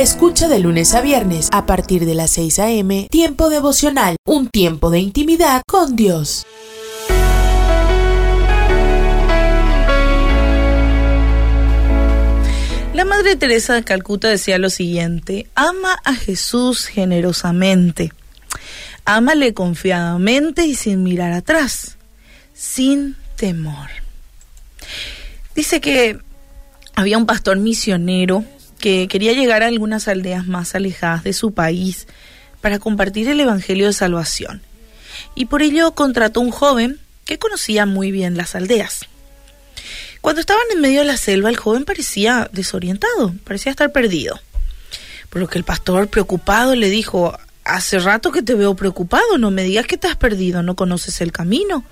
Escucha de lunes a viernes a partir de las 6 a.m. Tiempo devocional, un tiempo de intimidad con Dios. La Madre Teresa de Calcuta decía lo siguiente, ama a Jesús generosamente, ámale confiadamente y sin mirar atrás, sin temor. Dice que había un pastor misionero que quería llegar a algunas aldeas más alejadas de su país para compartir el Evangelio de Salvación, y por ello contrató un joven que conocía muy bien las aldeas. Cuando estaban en medio de la selva, el joven parecía desorientado, parecía estar perdido. Por lo que el pastor, preocupado, le dijo, hace rato que te veo preocupado, no me digas que te has perdido, no conoces el camino,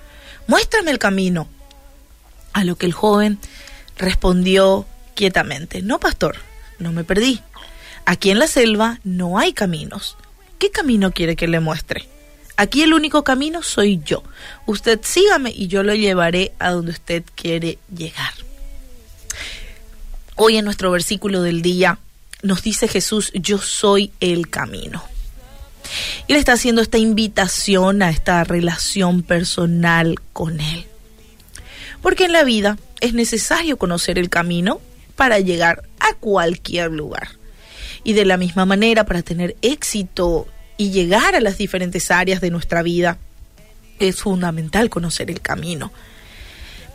muéstrame el camino. A lo que el joven respondió quietamente, no, pastor, no me perdí. Aquí en la selva no hay caminos. ¿Qué camino quiere que le muestre? Aquí el único camino soy yo. Usted sígame y yo lo llevaré a donde usted quiere llegar. Hoy en nuestro versículo del día nos dice Jesús, yo soy el camino. Y le está haciendo esta invitación a esta relación personal con Él. Porque en la vida es necesario conocer el camino para llegar a cualquier lugar. Y de la misma manera, para tener éxito y llegar a las diferentes áreas de nuestra vida, es fundamental conocer el camino.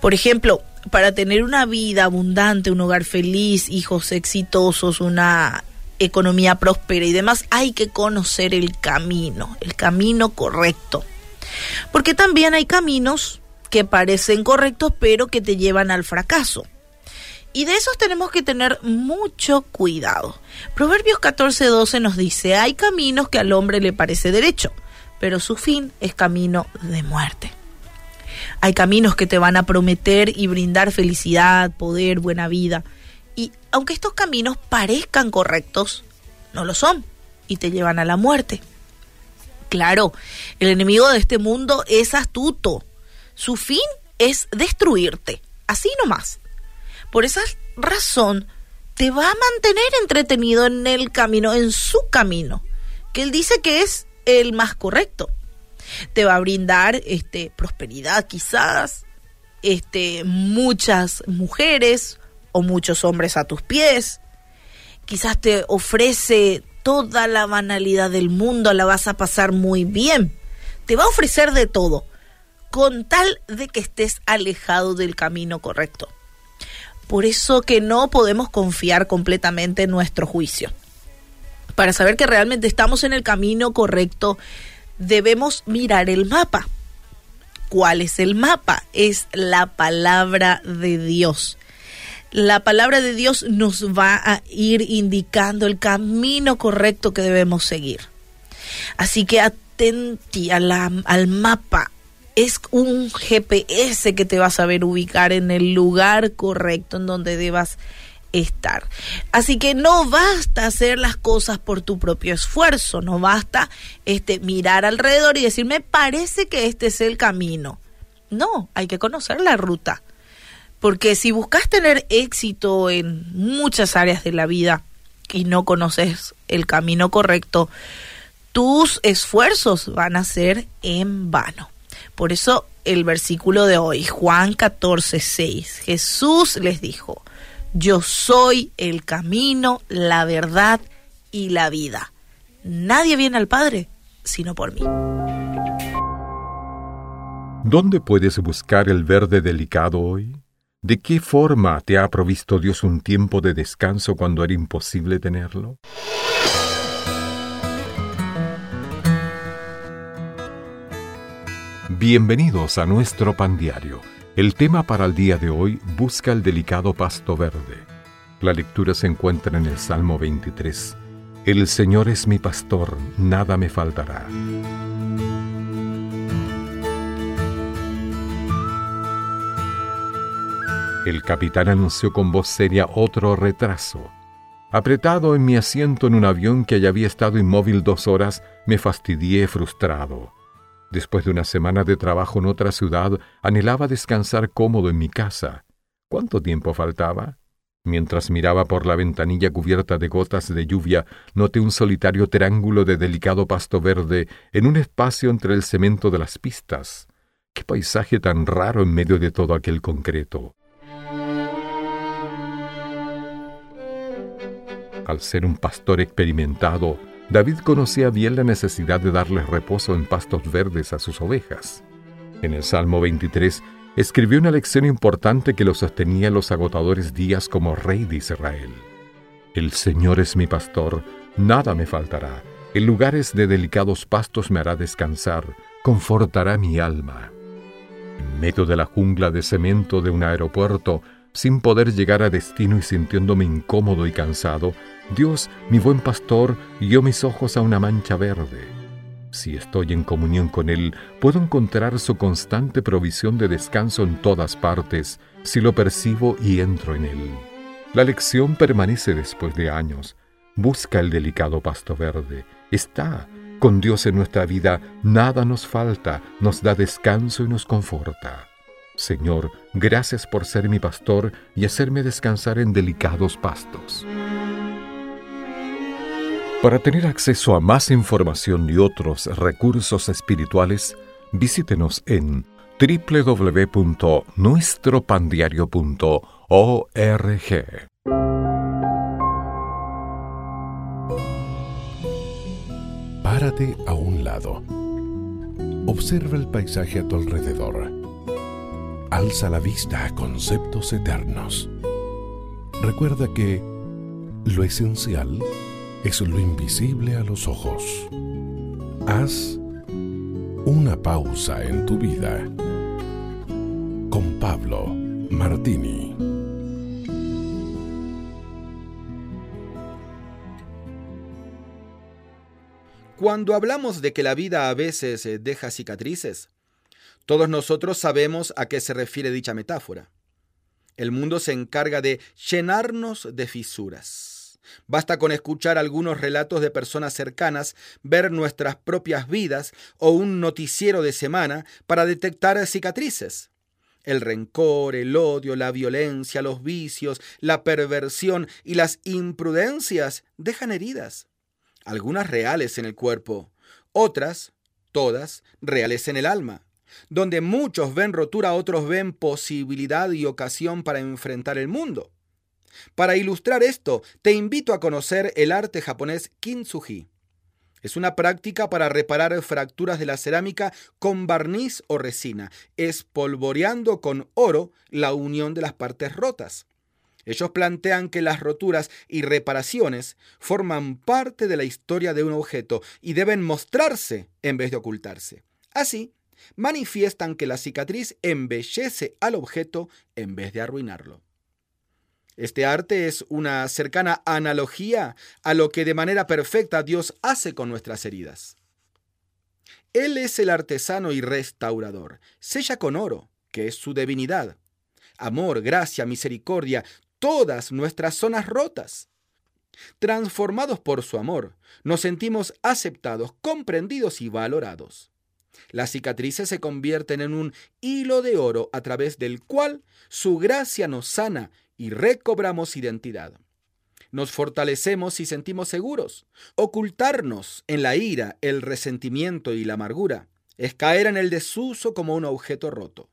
Por ejemplo, para tener una vida abundante, un hogar feliz, hijos exitosos, una economía próspera y demás, hay que conocer el camino, el camino correcto. Porque también hay caminos que parecen correctos pero que te llevan al fracaso. Y de esos tenemos que tener mucho cuidado. Proverbios 14:12 nos dice, hay caminos que al hombre le parece derecho, pero su fin es camino de muerte. Hay caminos que te van a prometer y brindar felicidad, poder, buena vida. Y aunque estos caminos parezcan correctos, no lo son y te llevan a la muerte. Claro, el enemigo de este mundo es astuto. Su fin es destruirte, así nomás. Por esa razón, te va a mantener entretenido en el camino, en su camino, que él dice que es el más correcto. Te va a brindar este prosperidad quizás, este muchas mujeres o muchos hombres a tus pies. Quizás te ofrece toda la banalidad del mundo, la vas a pasar muy bien. Te va a ofrecer de todo, con tal de que estés alejado del camino correcto. Por eso que no podemos confiar completamente en nuestro juicio. Para saber que realmente estamos en el camino correcto, debemos mirar el mapa. ¿Cuál es el mapa? Es la palabra de Dios. La palabra de Dios nos va a ir indicando el camino correcto que debemos seguir. Así que atenti al mapa, es un GPS que te va a saber ubicar en el lugar correcto en donde debas estar. Así que no basta hacer las cosas por tu propio esfuerzo, no basta este mirar alrededor y decir, me parece que este es el camino. No, hay que conocer la ruta. Porque si buscas tener éxito en muchas áreas de la vida y no conoces el camino correcto, tus esfuerzos van a ser en vano. Por eso el versículo de hoy, Juan 14, 6, Jesús les dijo, yo soy el camino, la verdad y la vida. Nadie viene al Padre sino por mí. ¿Dónde puedes buscar el verde delicado hoy? ¿De qué forma te ha provisto Dios un tiempo de descanso cuando era imposible tenerlo? Bienvenidos a nuestro pan diario. El tema para el día de hoy busca el delicado pasto verde. La lectura se encuentra en el Salmo 23. El Señor es mi pastor, nada me faltará. El capitán anunció con voz seria otro retraso. Apretado en mi asiento en un avión que ya había estado inmóvil dos horas, me fastidié frustrado. Después de una semana de trabajo en otra ciudad, anhelaba descansar cómodo en mi casa. ¿Cuánto tiempo faltaba? Mientras miraba por la ventanilla cubierta de gotas de lluvia, noté un solitario triángulo de delicado pasto verde en un espacio entre el cemento de las pistas. ¡Qué paisaje tan raro en medio de todo aquel concreto! Al ser un pastor experimentado, David conocía bien la necesidad de darles reposo en pastos verdes a sus ovejas. En el Salmo 23 escribió una lección importante que lo sostenía en los agotadores días como rey de Israel. El Señor es mi pastor, nada me faltará. En lugares de delicados pastos me hará descansar, confortará mi alma. En medio de la jungla de cemento de un aeropuerto, sin poder llegar a destino y sintiéndome incómodo y cansado, Dios, mi buen pastor, guió mis ojos a una mancha verde si estoy en comunión con Él, puedo encontrar su constante provisión de descanso en todas partes, si lo percibo y entro en Él. La lección permanece después de años. Busca el delicado pasto verde. Está. Con Dios en nuestra vida nada nos falta, nos da descanso y nos conforta. Señor, gracias por ser mi pastor y hacerme descansar en delicados pastos. Para tener acceso a más información y otros recursos espirituales, visítenos en www.nuestropandiario.org. Párate a un lado. Observa el paisaje a tu alrededor. Alza la vista a conceptos eternos. Recuerda que lo esencial es lo invisible a los ojos. Haz una pausa en tu vida con Pablo Martini. Cuando hablamos de que la vida a veces eh, deja cicatrices, todos nosotros sabemos a qué se refiere dicha metáfora. El mundo se encarga de llenarnos de fisuras Basta con escuchar algunos relatos de personas cercanas, ver nuestras propias vidas o un noticiero de semana para detectar cicatrices. El rencor, el odio, la violencia, los vicios, la perversión y las imprudencias dejan heridas. Algunas reales en el cuerpo, otras, todas, reales en el alma. Donde muchos ven rotura, otros ven posibilidad y ocasión para enfrentar el mundo. Para ilustrar esto, te invito a conocer el arte japonés kintsugi. Es una práctica para reparar fracturas de la cerámica con barniz o resina, espolvoreando con oro la unión de las partes rotas. Ellos plantean que las roturas y reparaciones forman parte de la historia de un objeto y deben mostrarse en vez de ocultarse. Así, manifiestan que la cicatriz embellece al objeto en vez de arruinarlo. Este arte es una cercana analogía a lo que de manera perfecta Dios hace con nuestras heridas. Él es el artesano y restaurador. Sella con oro, que es su divinidad. Amor, gracia, misericordia, todas nuestras zonas rotas. Transformados por su amor, nos sentimos aceptados, comprendidos y valorados. Las cicatrices se convierten en un hilo de oro a través del cual su gracia nos sana y recobramos identidad. Nos fortalecemos y sentimos seguros. Ocultarnos en la ira, el resentimiento y la amargura es caer en el desuso como un objeto roto.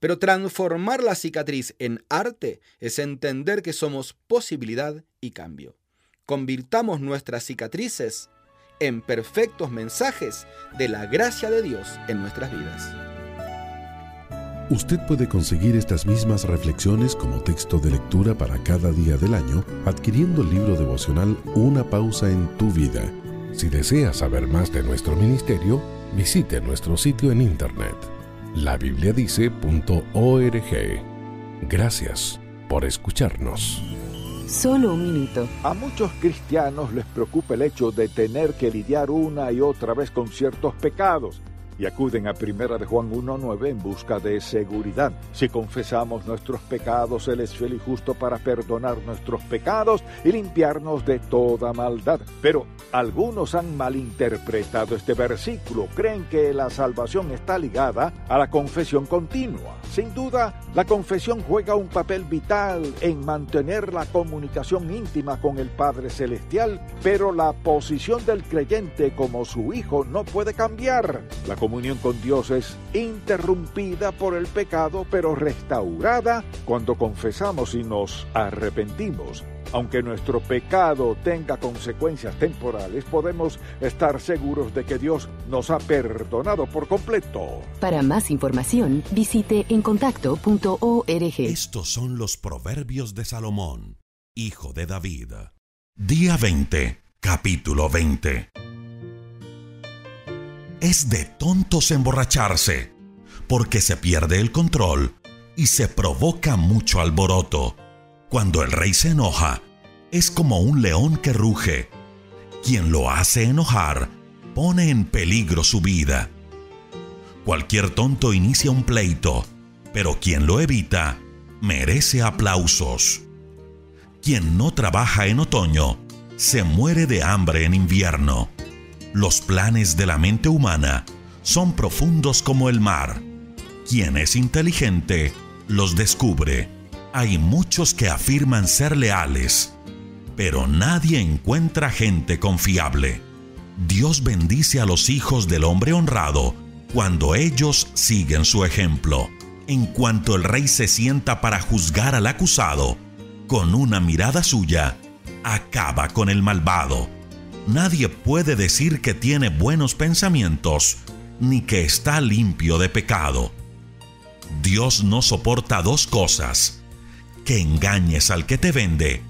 Pero transformar la cicatriz en arte es entender que somos posibilidad y cambio. Convirtamos nuestras cicatrices en perfectos mensajes de la gracia de Dios en nuestras vidas. Usted puede conseguir estas mismas reflexiones como texto de lectura para cada día del año adquiriendo el libro devocional Una pausa en tu vida. Si desea saber más de nuestro ministerio, visite nuestro sitio en internet labibliadice.org. Gracias por escucharnos. solo un minuto. A muchos cristianos les preocupa el hecho de tener que lidiar una y otra vez con ciertos pecados y acuden a Primera de Juan 1.9 en busca de seguridad. Si confesamos nuestros pecados, Él es fiel y justo para perdonar nuestros pecados y limpiarnos de toda maldad. Pero algunos han malinterpretado este versículo, creen que la salvación está ligada a la confesión continua. Sin duda, la confesión juega un papel vital en mantener la comunicación íntima con el Padre Celestial, pero la posición del creyente como su hijo no puede cambiar. Comunión con Dios es interrumpida por el pecado, pero restaurada cuando confesamos y nos arrepentimos. Aunque nuestro pecado tenga consecuencias temporales, podemos estar seguros de que Dios nos ha perdonado por completo. Para más información, visite encontacto.org. Estos son los proverbios de Salomón, hijo de David. Día 20, capítulo 20. Es de tontos emborracharse, porque se pierde el control y se provoca mucho alboroto. Cuando el rey se enoja, es como un león que ruge. Quien lo hace enojar pone en peligro su vida. Cualquier tonto inicia un pleito, pero quien lo evita merece aplausos. Quien no trabaja en otoño se muere de hambre en invierno. Los planes de la mente humana son profundos como el mar. Quien es inteligente los descubre. Hay muchos que afirman ser leales, pero nadie encuentra gente confiable. Dios bendice a los hijos del hombre honrado cuando ellos siguen su ejemplo. En cuanto el rey se sienta para juzgar al acusado, con una mirada suya, acaba con el malvado nadie puede decir que tiene buenos pensamientos ni que está limpio de pecado. Dios no soporta dos cosas, que engañes al que te vende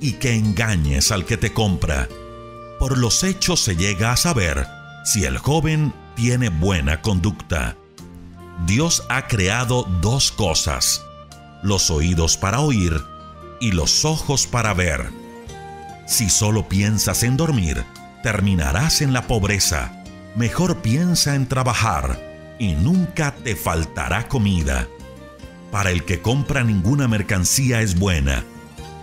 y que engañes al que te compra. Por los hechos se llega a saber si el joven tiene buena conducta. Dios ha creado dos cosas, los oídos para oír y los ojos para ver si solo piensas en dormir, terminarás en la pobreza. Mejor piensa en trabajar y nunca te faltará comida. Para el que compra ninguna mercancía es buena.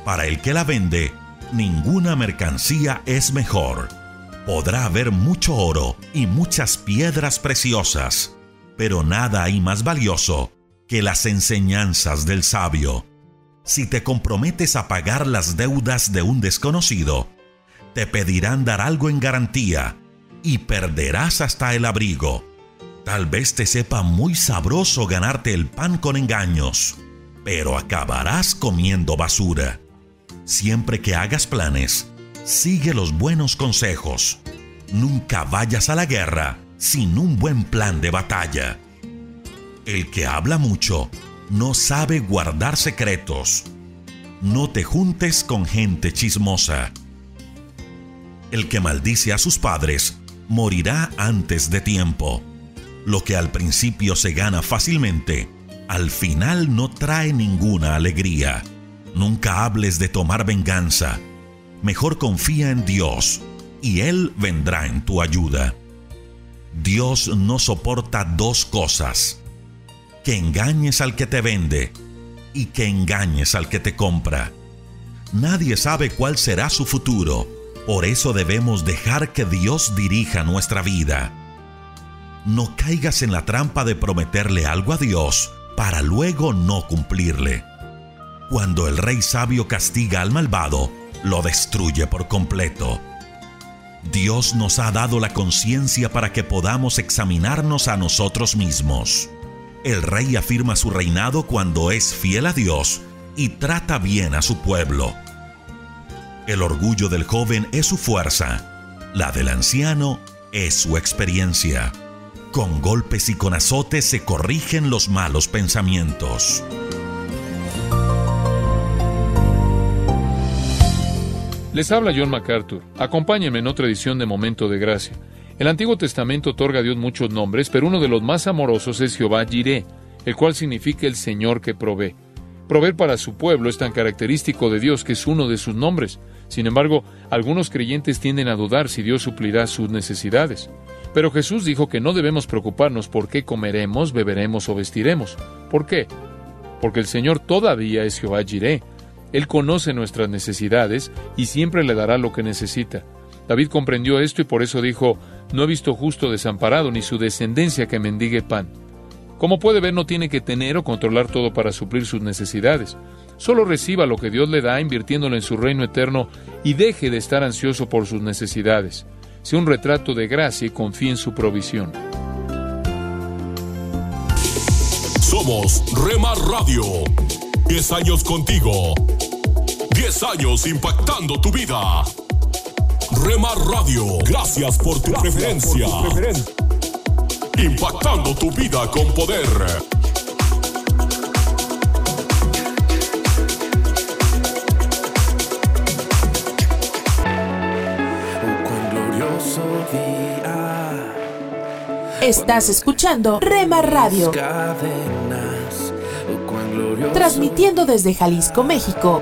Para el que la vende, ninguna mercancía es mejor. Podrá haber mucho oro y muchas piedras preciosas, pero nada hay más valioso que las enseñanzas del sabio. Si te comprometes a pagar las deudas de un desconocido, te pedirán dar algo en garantía y perderás hasta el abrigo. Tal vez te sepa muy sabroso ganarte el pan con engaños, pero acabarás comiendo basura. Siempre que hagas planes, sigue los buenos consejos. Nunca vayas a la guerra sin un buen plan de batalla. El que habla mucho no sabe guardar secretos. No te juntes con gente chismosa. El que maldice a sus padres morirá antes de tiempo. Lo que al principio se gana fácilmente, al final no trae ninguna alegría. Nunca hables de tomar venganza. Mejor confía en Dios y Él vendrá en tu ayuda. Dios no soporta dos cosas que engañes al que te vende y que engañes al que te compra. Nadie sabe cuál será su futuro, por eso debemos dejar que Dios dirija nuestra vida. No caigas en la trampa de prometerle algo a Dios para luego no cumplirle. Cuando el rey sabio castiga al malvado, lo destruye por completo. Dios nos ha dado la conciencia para que podamos examinarnos a nosotros mismos. El rey afirma su reinado cuando es fiel a Dios y trata bien a su pueblo. El orgullo del joven es su fuerza, la del anciano es su experiencia. Con golpes y con azotes se corrigen los malos pensamientos. Les habla John MacArthur. Acompáñenme en otra edición de Momento de Gracia. El Antiguo Testamento otorga a Dios muchos nombres, pero uno de los más amorosos es Jehová Jireh, el cual significa el Señor que provee. Proveer para su pueblo es tan característico de Dios que es uno de sus nombres. Sin embargo, algunos creyentes tienden a dudar si Dios suplirá sus necesidades. Pero Jesús dijo que no debemos preocuparnos por qué comeremos, beberemos o vestiremos. ¿Por qué? Porque el Señor todavía es Jehová Jireh. Él conoce nuestras necesidades y siempre le dará lo que necesita. David comprendió esto y por eso dijo, no he visto justo desamparado ni su descendencia que mendigue pan. Como puede ver, no tiene que tener o controlar todo para suplir sus necesidades. Solo reciba lo que Dios le da invirtiéndolo en su reino eterno y deje de estar ansioso por sus necesidades. Sea un retrato de gracia y confíe en su provisión. Somos Remar Radio. 10 años contigo. 10 años impactando tu vida. Remar Radio. Gracias por tu preferencia. Impactando tu vida con poder. Estás escuchando Rema Radio. Transmitiendo desde Jalisco, México.